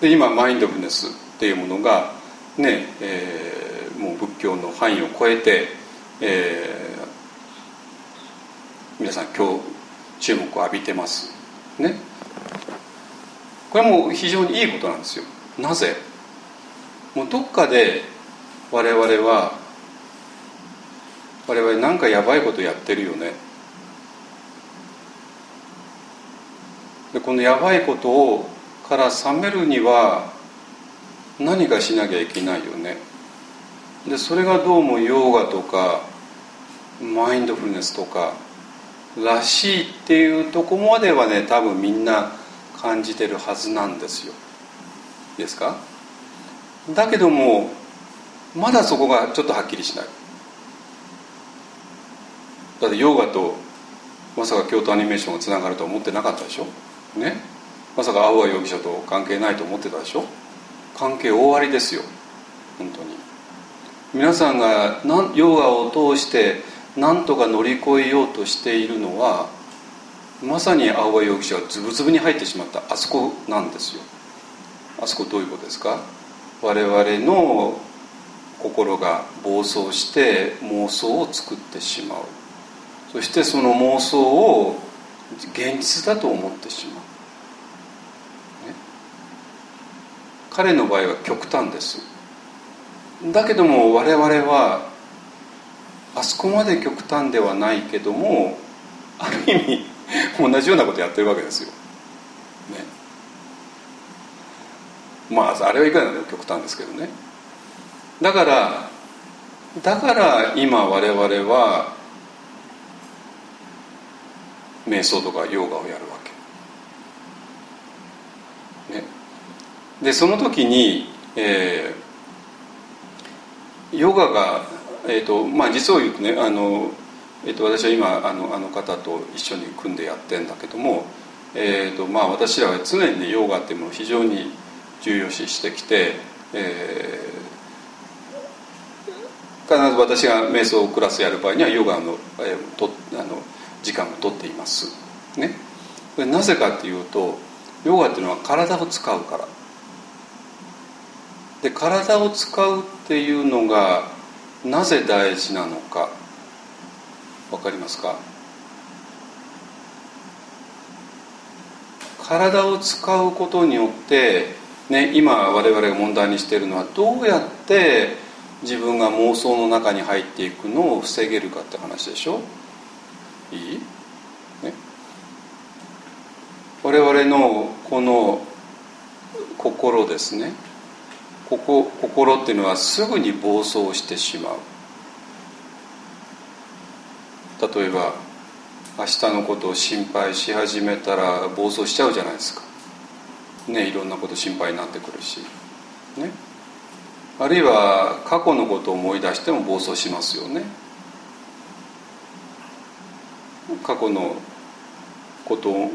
で今マインドフルネスっていうものがね、えー、もう仏教の範囲を超えて、えー、皆さん今日注目を浴びてます。ね。これも非常にいいことなんですよ。なぜ？もうどっかで我々は我々なんかやばいことやってるよね。でこのやばいことをから冷めるには何かしなきゃいけないよね。でそれがどうもヨーガとかマインドフルネスとからしいっていうとこまではね多分みんな感じてるはずなんですよ。ですか？だけどもまだそこがちょっとはっきりしない。だってヨガとまさか京都アニメーションがつながるとは思ってなかったでしょ？ね？まさか青葉容疑者と関係ないと思ってたでしょ？関係大ありですよ。本当に。皆さんがヨガを通して何とか乗り越えようとしているのはまさに青葉容疑者がズブズブに入ってしまった。あそこなんですよ。あそこどういうことですか？我々の心が暴走して妄想を作ってしまう。そしてその妄想を現実だと思ってしまう、彼の場合は極端です。だけども我々はあそこまで極端ではないけどもある意味同じようなことやってるわけですよ、ね、まああれはいかがでも極端ですけどね。だからだから今我々は瞑想とかヨガをやるわけ。ね、でその時に、えー、ヨガが、えーとまあ、実を言うとねあの、えー、と私は今あのあの方と一緒に組んでやってんだけども、えーとまあ、私らは常に、ヨガっていうものを非常に重要視してきて、えー、必ず私が瞑想クラスやる場合にはヨガの,、えー、とあの時間をとっています。ね。なぜかっていうとヨガっていうのは体を使うから。で体を使うっていうのがなぜ大事なのか分かりますか？体を使うことによって、ね、今我々が問題にしているのはどうやって自分が妄想の中に入っていくのを防げるかって話でしょ？いい、ね、我々のこの心ですね。ここ心っていうのはすぐに暴走してしまう。例えば明日のことを心配し始めたら暴走しちゃうじゃないですか。ねいろんなこと心配になってくるし。ね。あるいは過去のことを思い出しても暴走しますよね。過去のことを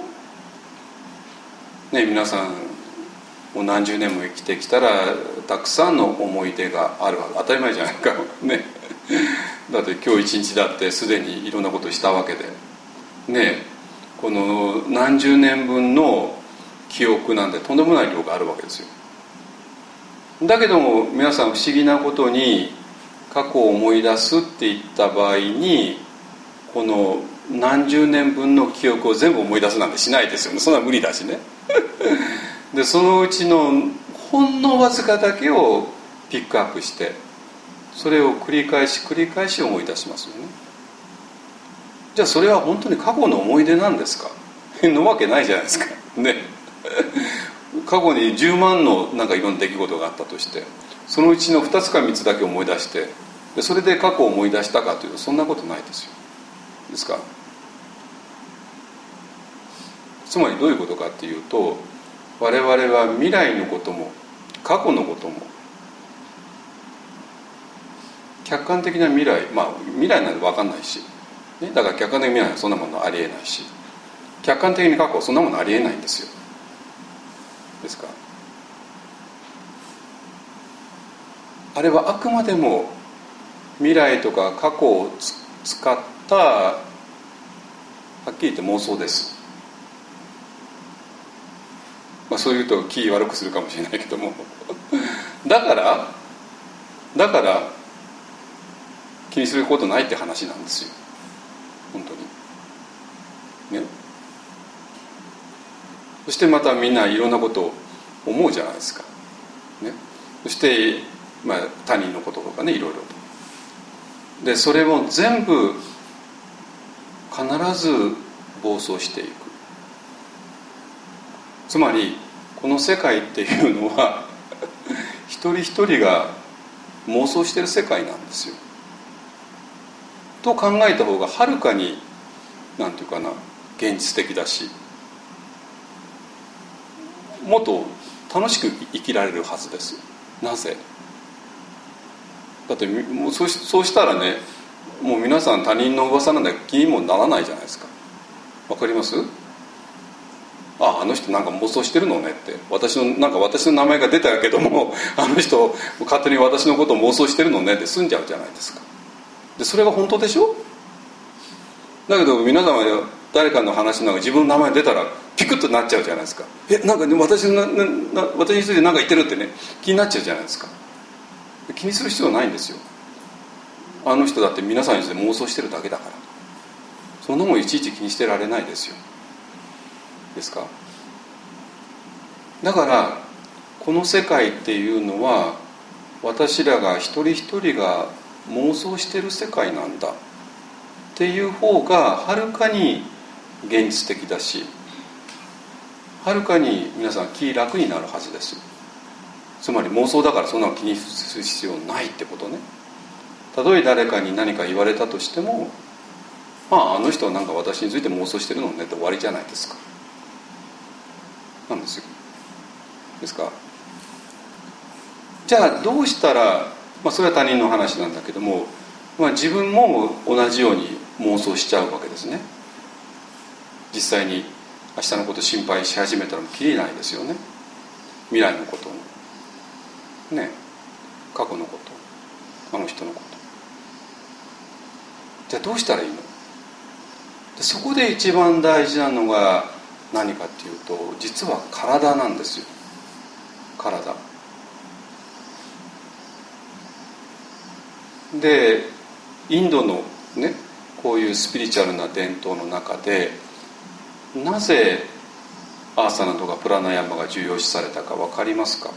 ね皆さんもう何十年も生きてきたらたくさんの思い出があるわけ。当たり前じゃないか。ね。だって今日一日だってすでにいろんなことしたわけで。ね。この何十年分の記憶なんてとんでもない量があるわけですよ。だけども皆さん不思議なことに過去を思い出すって言った場合にこの何十年分の記憶を全部思い出すなんてしないですよね。そんな無理だしね。でそのうちのほんのわずかだけをピックアップしてそれを繰り返し繰り返し思い出しますよね。じゃあそれは本当に過去の思い出なんですか？のわけないじゃないですか。ね。過去に10万のなんかいろんな出来事があったとしてそのうちの2つか3つだけ思い出してでそれで過去を思い出したかというとそんなことないですよ。ですか？つまりどういうことかっていうと我々は未来のことも過去のことも客観的な未来まあ未来なんて分かんないし、ね、だから客観的な未来はそんなものありえないし客観的に過去はそんなものありえないんですよ。ですかあれはあくまでも未来とか過去を使ったはっきり言って妄想です。まあそういうと気悪くするかもしれないけども。だからだから気にすることないって話なんですよ。本当に。ね。そしてまたみんないろんなことを思うじゃないですか、ね、そして、まあ、他人のこととかねいろいろと。でそれを全部必ず暴走していく。つまりこの世界っていうのは 一人一人が妄想してる世界なんですよ。と考えた方がはるかに何て言うかな現実的だしもっと楽しく生きられるはずですなぜ？だってもうそうそうしたらねもう皆さん他人の噂なんだ気にもならないじゃないですか。わかります？ああの人なんか妄想してるのねって。私のなんか私の名前が出たけども あの人勝手に私のことを妄想してるのねって済んじゃうじゃないですか。でそれが本当でしょ？だけど皆様誰かの話なんか自分の名前出たらピクッとなっちゃうじゃないですか。えなんか、ね、私のなな私について何か言ってるってね気になっちゃうじゃないですか。気にする必要ないんですよ。あの人だって皆さんについて妄想してるだけだから。そんなもんいちいち気にしてられないですよ。ですか？だからこの世界っていうのは私らが一人一人が妄想してる世界なんだ。っていう方がはるかに現実的だしはるかに皆さん気楽になるはずです。つまり妄想だからそんなの気にする必要ないってことね。たとえ誰かに何か言われたとしてもまああの人はなんか私について妄想してるのねって終わりじゃないですか。なんですよ。ですかじゃあどうしたら、まあ、それは他人の話なんだけども、まあ、自分も同じように妄想しちゃうわけですね。実際に明日のこと心配し始めたらきりないですよね。未来のことね。過去のこと。あの人のこと。じゃあどうしたらいいの？でそこで一番大事なのが何かっていうと実は体なんですよ。体。でインドのねこういうスピリチュアルな伝統の中でなぜアーサナとかプラナヤマが重要視されたか分かりますか？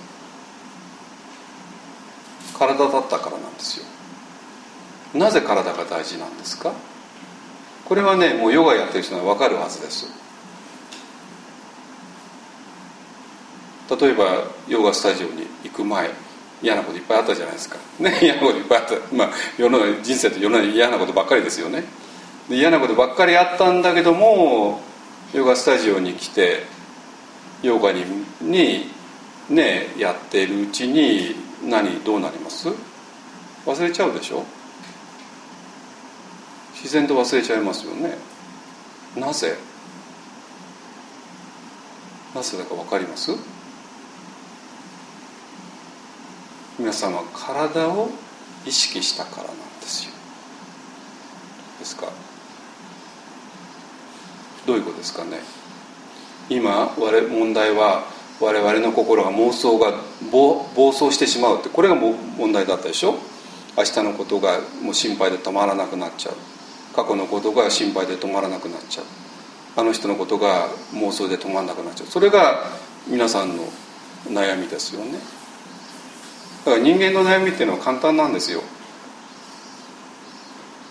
体だったからなんですよ。なぜ体が大事なんですか？これはねもうヨガやってる人は分かるはずです。例えばヨガスタジオに行く前嫌なこといっぱいあったじゃないですか。ね 嫌なこといっぱいあった。まあ世の人生って世の中嫌なことばっかりですよね。で嫌なことばっかりあったんだけどもヨガスタジオに来てヨガににねやってるうちに何どうなります？忘れちゃうでしょ？自然と忘れちゃいますよね。なぜ？なぜだか分かります？皆様体を意識したからなんですよ。ですか？どういうことですかね？今我問題は我々の心が妄想が暴走してしまうってこれが問題だったでしょ？明日のことがもう心配で止まらなくなっちゃう。過去のことが心配で止まらなくなっちゃう。あの人のことが妄想で止まらなくなっちゃう。それが皆さんの悩みですよね。だから人間の悩みっていうのは簡単なんですよ。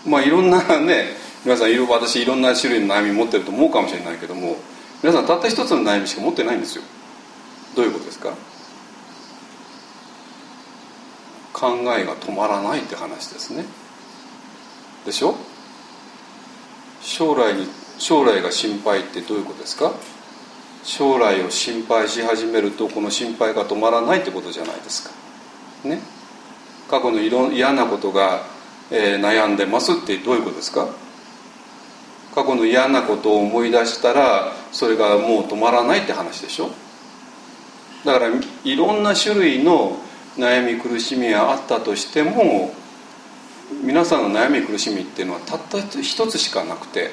まあいろんなね皆さん私いろんな種類の悩み持ってると思うかもしれないけども皆さんたった一つの悩みしか持ってないんですよ。どういうことですか？考えが止まらないって話ですね。でしょ？将来に将来が心配ってどういうことですか？将来を心配し始めるとこの心配が止まらないってことじゃないですか。ね過去の嫌なことが、えー、悩んでますってどういうことですか？過去の嫌なことを思い出したらそれがもう止まらないって話でしょ？だからいろんな種類の悩み苦しみがあったとしても皆さんの悩み苦しみっていうのはたった一つしかなくて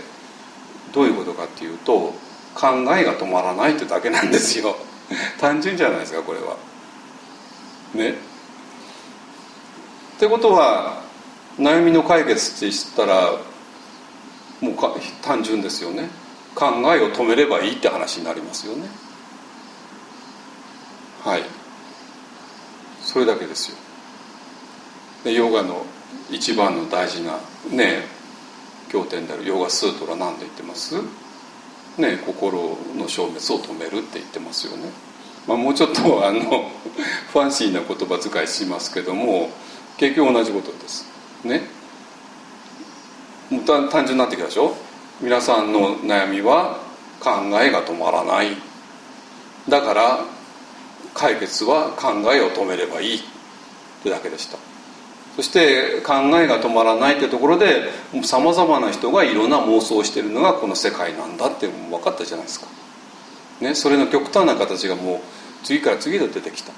どういうことかっていうと考えが止まらないってだけなんですよ 単純じゃないですかこれは。ね。ってことは悩みの解決って言ったらもうか単純ですよね。考えを止めればいいって話になりますよね。はい。それだけですよ。でヨガの一番の大事なね経典であるヨガスートラ何て言ってます？ね心の消滅を止めるって言ってますよね、まあ、もうちょっとあのファンシーな言葉遣いしますけども結局同じことです。ね。もう単純になってきたでしょ？皆さんの悩みは考えが止まらない。だから解決は考えを止めればいい。ってだけでした。そして考えが止まらないってところでさまざまな人がいろんな妄想をしているのがこの世界なんだって分かったじゃないですか、ね、それの極端な形がもう次から次へと出てきた、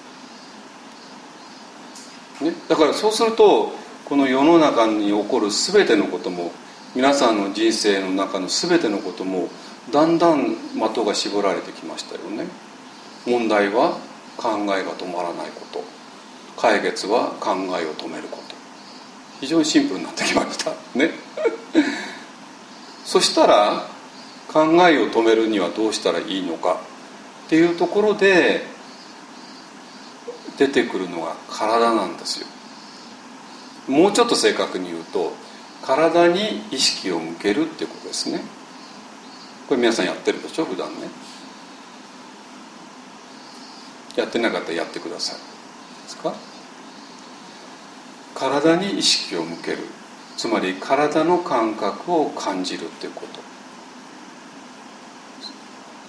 ね、だからそうするとこの世の中に起こる全てのことも皆さんの人生の中の全てのこともだんだん的が絞られてきましたよね。問題は考えが止まらないこと。解決は考えを止めること。非常にシンプルになってきました。ね。そしたら考えを止めるにはどうしたらいいのかっていうところで出てくるのが体なんですよ。もうちょっと正確に言うと体に意識を向けるっていうことですね。これ皆さんやってるでしょ？普段ね。やってなかったらやってください。ですか？体に意識を向ける。つまり体の感覚を感じるっていうこと。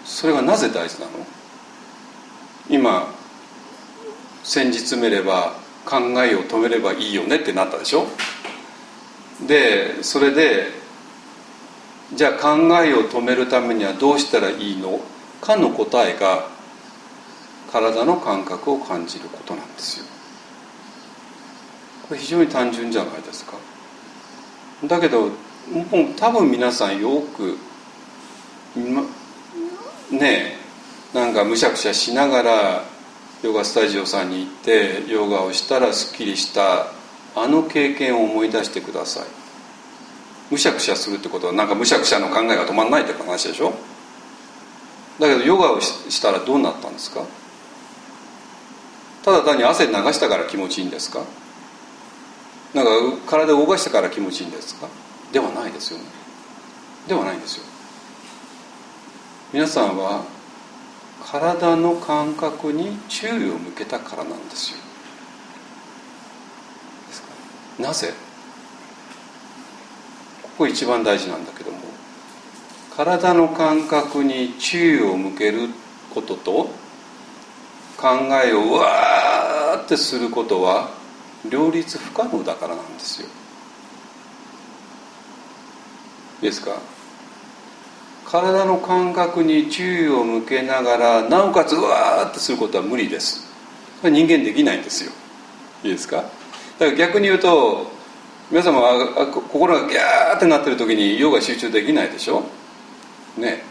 それがなぜ大事なの？今先日詰めれば考えを止めればいいよねってなったでしょ？でそれでじゃあ考えを止めるためにはどうしたらいいの？かの答えが体の感覚を感じることなんですよ。これ非常に単純じゃないですか。だけどもう多分皆さんよくねえなんかむしゃくしゃしながらヨガスタジオさんに行ってヨガをしたらすっきりしたあの経験を思い出してください。むしゃくしゃするってことはなんかむしゃくしゃの考えが止まらないって話でしょ？だけどヨガをしたらどうなったんですか？ただ単に汗流したから気持ちいいんですか？なんか体を動かしたから気持ちいいんですか？ではないですよね。ではないんですよ。皆さんは体の感覚に注意を向けたからなんですよ。なぜ？ここ一番大事なんだけども体の感覚に注意を向けることと考えをうわーってすることは両立不可能だからなんですよ。ですか？体の感覚に注意を向けながらなおかつうわーってすることは無理です。人間できないんですよ。いいですか？だから逆に言うと皆様は心がギャーってなってる時にヨガ集中できないでしょ？ね。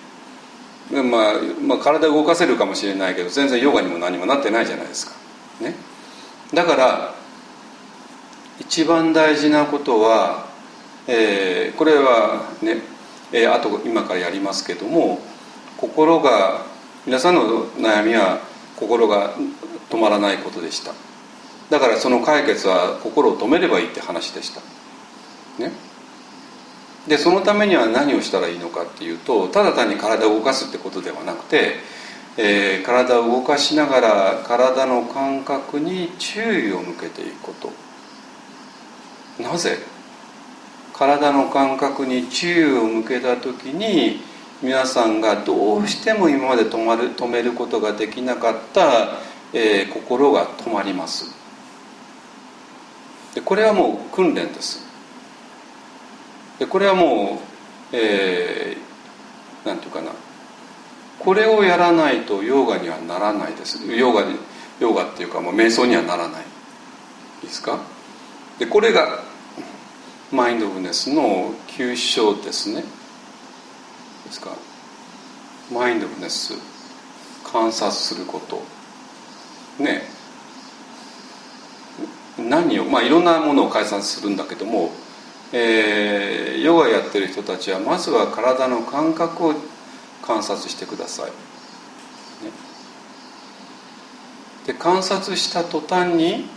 まあ、まあ体動かせるかもしれないけど全然ヨガにも何もなってないじゃないですか。ね。だから一番大事なことは、えー、これはね、えー、あと今からやりますけども心が皆さんの悩みは心が止まらないことでした。だからその解決は心を止めればいいって話でした。ね。でそのためには何をしたらいいのかっていうとただ単に体を動かすってことではなくて、えー、体を動かしながら体の感覚に注意を向けていくこと。なぜ？体の感覚に注意を向けた時に皆さんがどうしても今まで止まる止めることができなかった、えー、心が止まります。でこれはもう訓練です。でこれはもう、えー、なんていうかな。これをやらないとヨガにはならないです。ヨガにヨガっていうかもう瞑想にはならない。いいですか？でこれがマインドフルネスの急所ですね。ですか。マインドフルネス。観察すること。ね。何をまあいろんなものを観察するんだけども、えー、ヨガやってる人たちはまずは体の感覚を観察してください、ね、で観察した途端に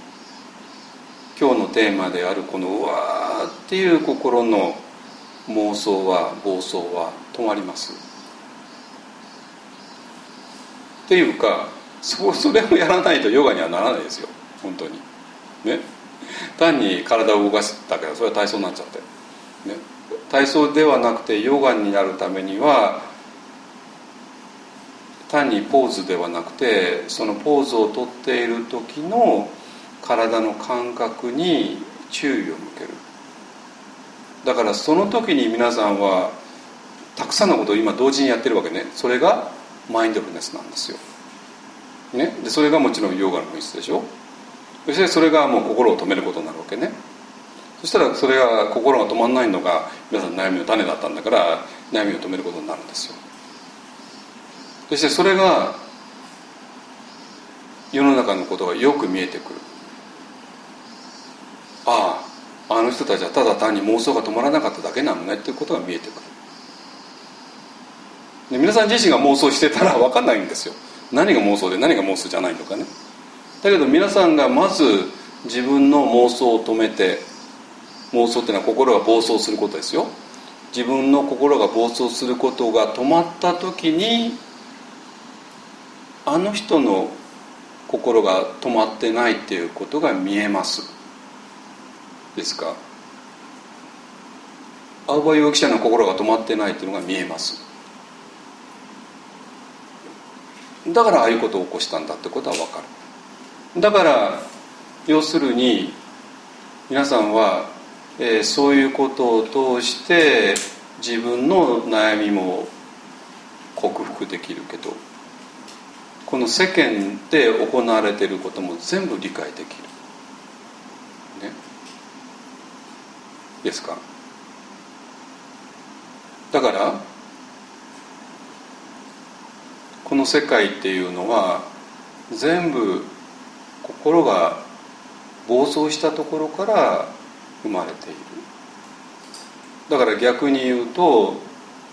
今日のテーマであるこのうわーっていう心の妄想は暴走は止まります。っていうかそそれをやらないとヨガにはならないですよ。本当に。ね。単に体を動かしたけどそれは体操になっちゃって、ね、体操ではなくてヨガになるためには単にポーズではなくてそのポーズをとっている時の体の感覚に注意を向ける。だからその時に皆さんはたくさんのことを今同時にやってるわけね。それがマインドフルネスなんですよ、ね、でそれがもちろんヨガの本質でしょ。そしてそれがもう心を止めることになるわけね。そしたらそれが心が止まんないのが皆さん悩みの種だったんだから悩みを止めることになるんですよ。そしてそれが世の中のことがよく見えてくる。あああの人たちはただ単に妄想が止まらなかっただけなのねっていうことが見えてくる。で皆さん自身が妄想してたら分かんないんですよ。何が妄想で何が妄想じゃないのかね。だけど皆さんがまず自分の妄想を止めて妄想っていうのは心が暴走することですよ。自分の心が暴走することが止まった時にあの人の心が止まってないっていうことが見えます。ですか？青葉容疑者の心が止まってないっていうのが見えます。だからああいうことを起こしたんだってことは分かる。だから要するに皆さんは、えー、そういうことを通して自分の悩みも克服できるけどこの世間で行われていることも全部理解できる。ですか？だからこの世界っていうのは全部心が暴走したところから生まれている。だから逆に言うと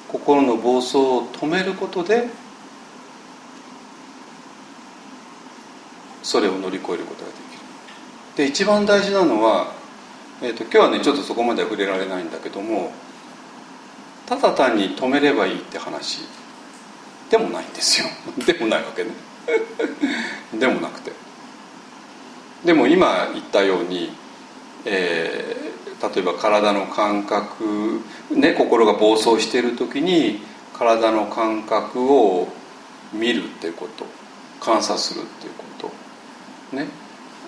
心の暴走を止めることでそれを乗り越えることができる。で一番大事なのは、えーと、今日はねちょっとそこまでは触れられないんだけどもただ単に止めればいいって話でもないんですよ。でもないわけね。でもなくて。でも今言ったように、えー、例えば体の感覚、ね、心が暴走している時に体の感覚を見るっていうこと観察するっていうこと。ね。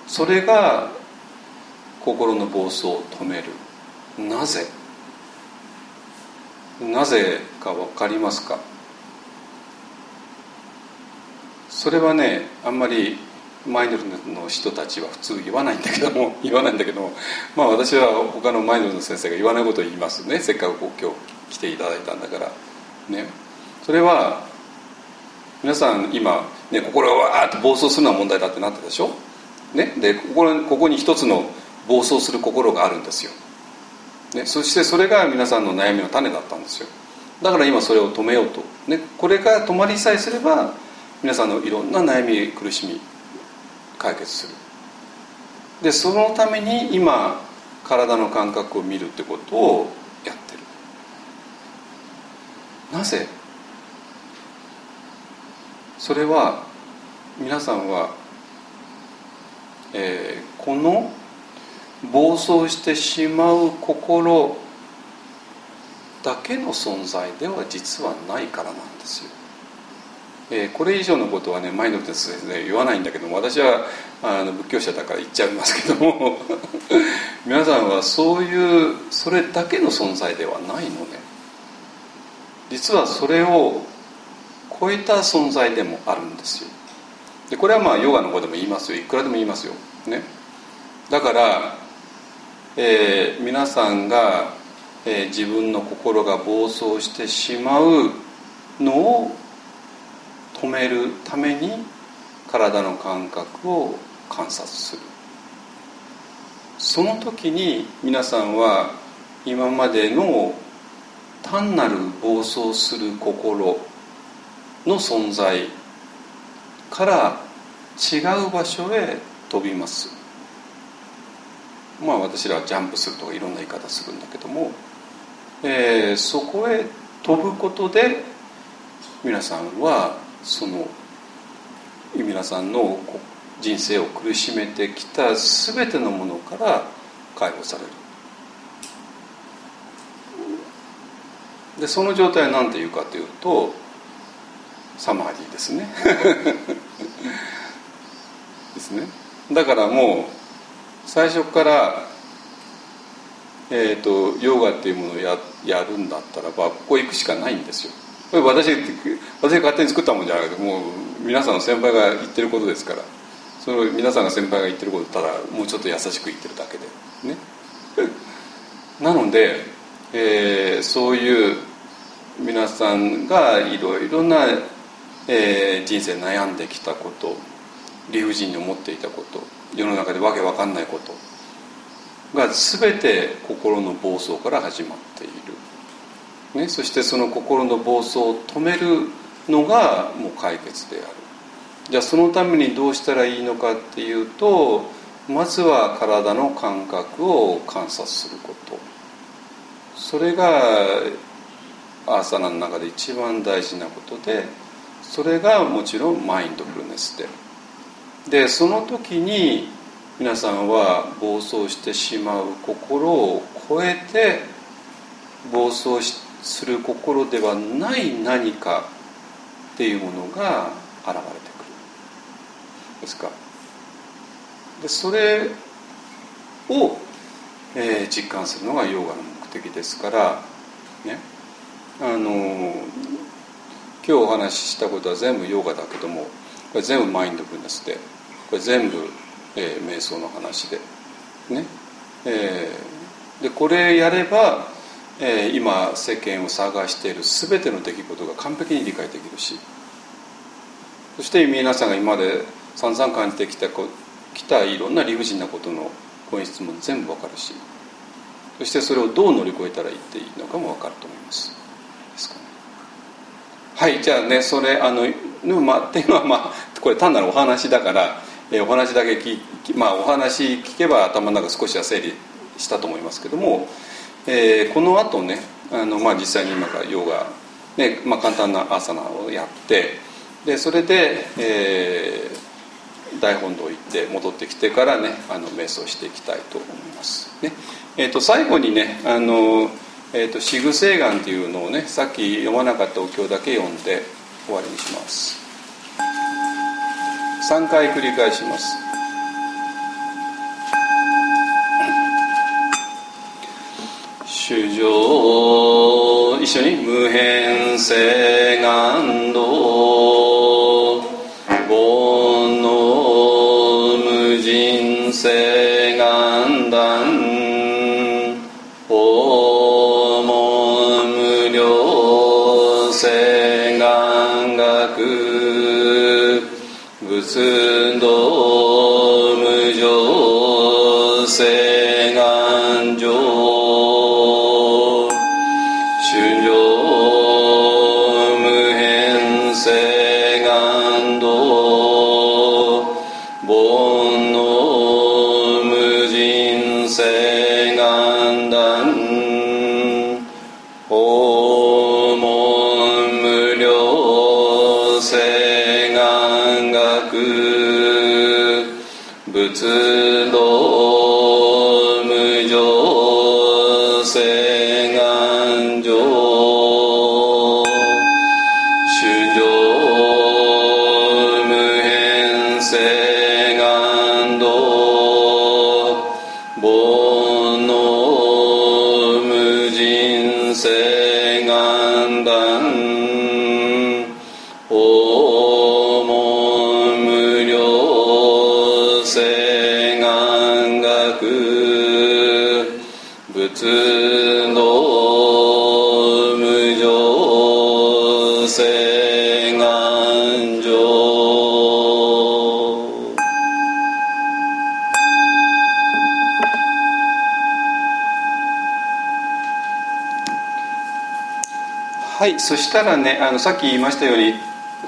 それが心の暴走を止める。なぜ？なぜか分かりますか？それはねあんまりマインドルの人たちは普通言わないんだけども 言わないんだけどもまあ私は他のマインドルネス先生が言わないことを言いますね。せっかく今日来ていただいたんだから。ね。それは皆さん今、ね、心がわーっと暴走するのは問題だってなったでしょ、ね、でここここに一つの暴走する心があるんですよ、ね、そしてそれが皆さんの悩みの種だったんですよ。だから今それを止めようと、ね、これが止まりさえすれば皆さんのいろんな悩み苦しみ解決する。でそのために今体の感覚を見るってことをやってる。なぜ？それは皆さんは、えー、この暴走してしまう心だけの存在では実はないからなんですよ。えー、これ以上のことはねマインドフルネスで言わないんだけども私はあの仏教者だから言っちゃいますけども 皆さんはそういうそれだけの存在ではないのね。実はそれを超えた存在でもあるんですよ。でこれはまあヨガの方でも言いますよ。いくらでも言いますよ。ね。だから、えー、皆さんが、えー、自分の心が暴走してしまうのを止めるために体の感覚を観察する。その時に皆さんは今までの単なる暴走する心の存在から違う場所へ飛びます。まあ私らはジャンプするとかいろんな言い方するんだけども、えー、そこへ飛ぶことで皆さんはその皆さんの人生を苦しめてきた全てのものから解放される。でその状態は何て言うかというとサマーディですね。ですね。だからもう最初からえーと、ヨガっていうものをややるんだったらばここ行くしかないんですよ。これ私私が勝手に作ったもんじゃなくてもう皆さんの先輩が言ってることですから。その皆さんが先輩が言ってることただもうちょっと優しく言ってるだけで。ね。なので、えー、そういう皆さんがいろいろな、えー、人生悩んできたこと理不尽に思っていたこと世の中でわけわかんないことが全て心の暴走から始まっている。ね、そしてその心の暴走を止めるのがもう解決である。じゃあそのためにどうしたらいいのかっていうとまずは体の感覚を観察すること。それがアーサナの中で一番大事なことでそれがもちろんマインドフルネスである。でその時に皆さんは暴走してしまう心を超えて暴走する心ではない何かっていうものが現れてくる。ですか？でそれを、えー、実感するのがヨガの目的ですからね。あの今日お話ししたことは全部ヨガだけどもこれ全部マインドフルネスでこれ全部、えー、瞑想の話で。ね、えー、でこれやればえー今世間を探している全ての出来事が完璧に理解できるし。そして皆さんが今まで散々感じてきたこきたいろんな理不尽なことの本質も全部わかるし。そしてそれをどう乗り越えたらいいっていいのかもわかると思います。ですかね。はいじゃあねそれあのでもまあっていうのはまあこれ単なるお話だから、えーお話だけ聞きまあお話聞けば頭の中少しは整理したと思いますけども、えーこの後ねあのまあ実際に今からヨガねまあ簡単なアーサナをやってでそれで、えー大本堂行って戻ってきてからねあの瞑想していきたいと思います。ねえー、と最後にねあの、えーと「シグセイガン」っていうのをねさっき読まなかったお経だけ読んで終わりにします。3回繰り返します。主情一緒に無変性願道常そしたらねあのさっき言いましたように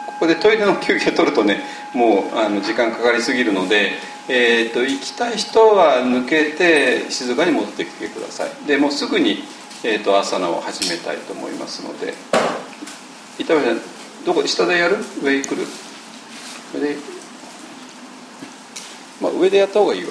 ここでトイレの休憩取るとねもうあの時間かかりすぎるので、えー、と行きたい人は抜けて静かに戻ってきてください。でもうすぐに、えー、とアサナを始めたいと思いますので。板橋さんどこ下でやる？上に来る上で、まあ、上でやった方がいいわ。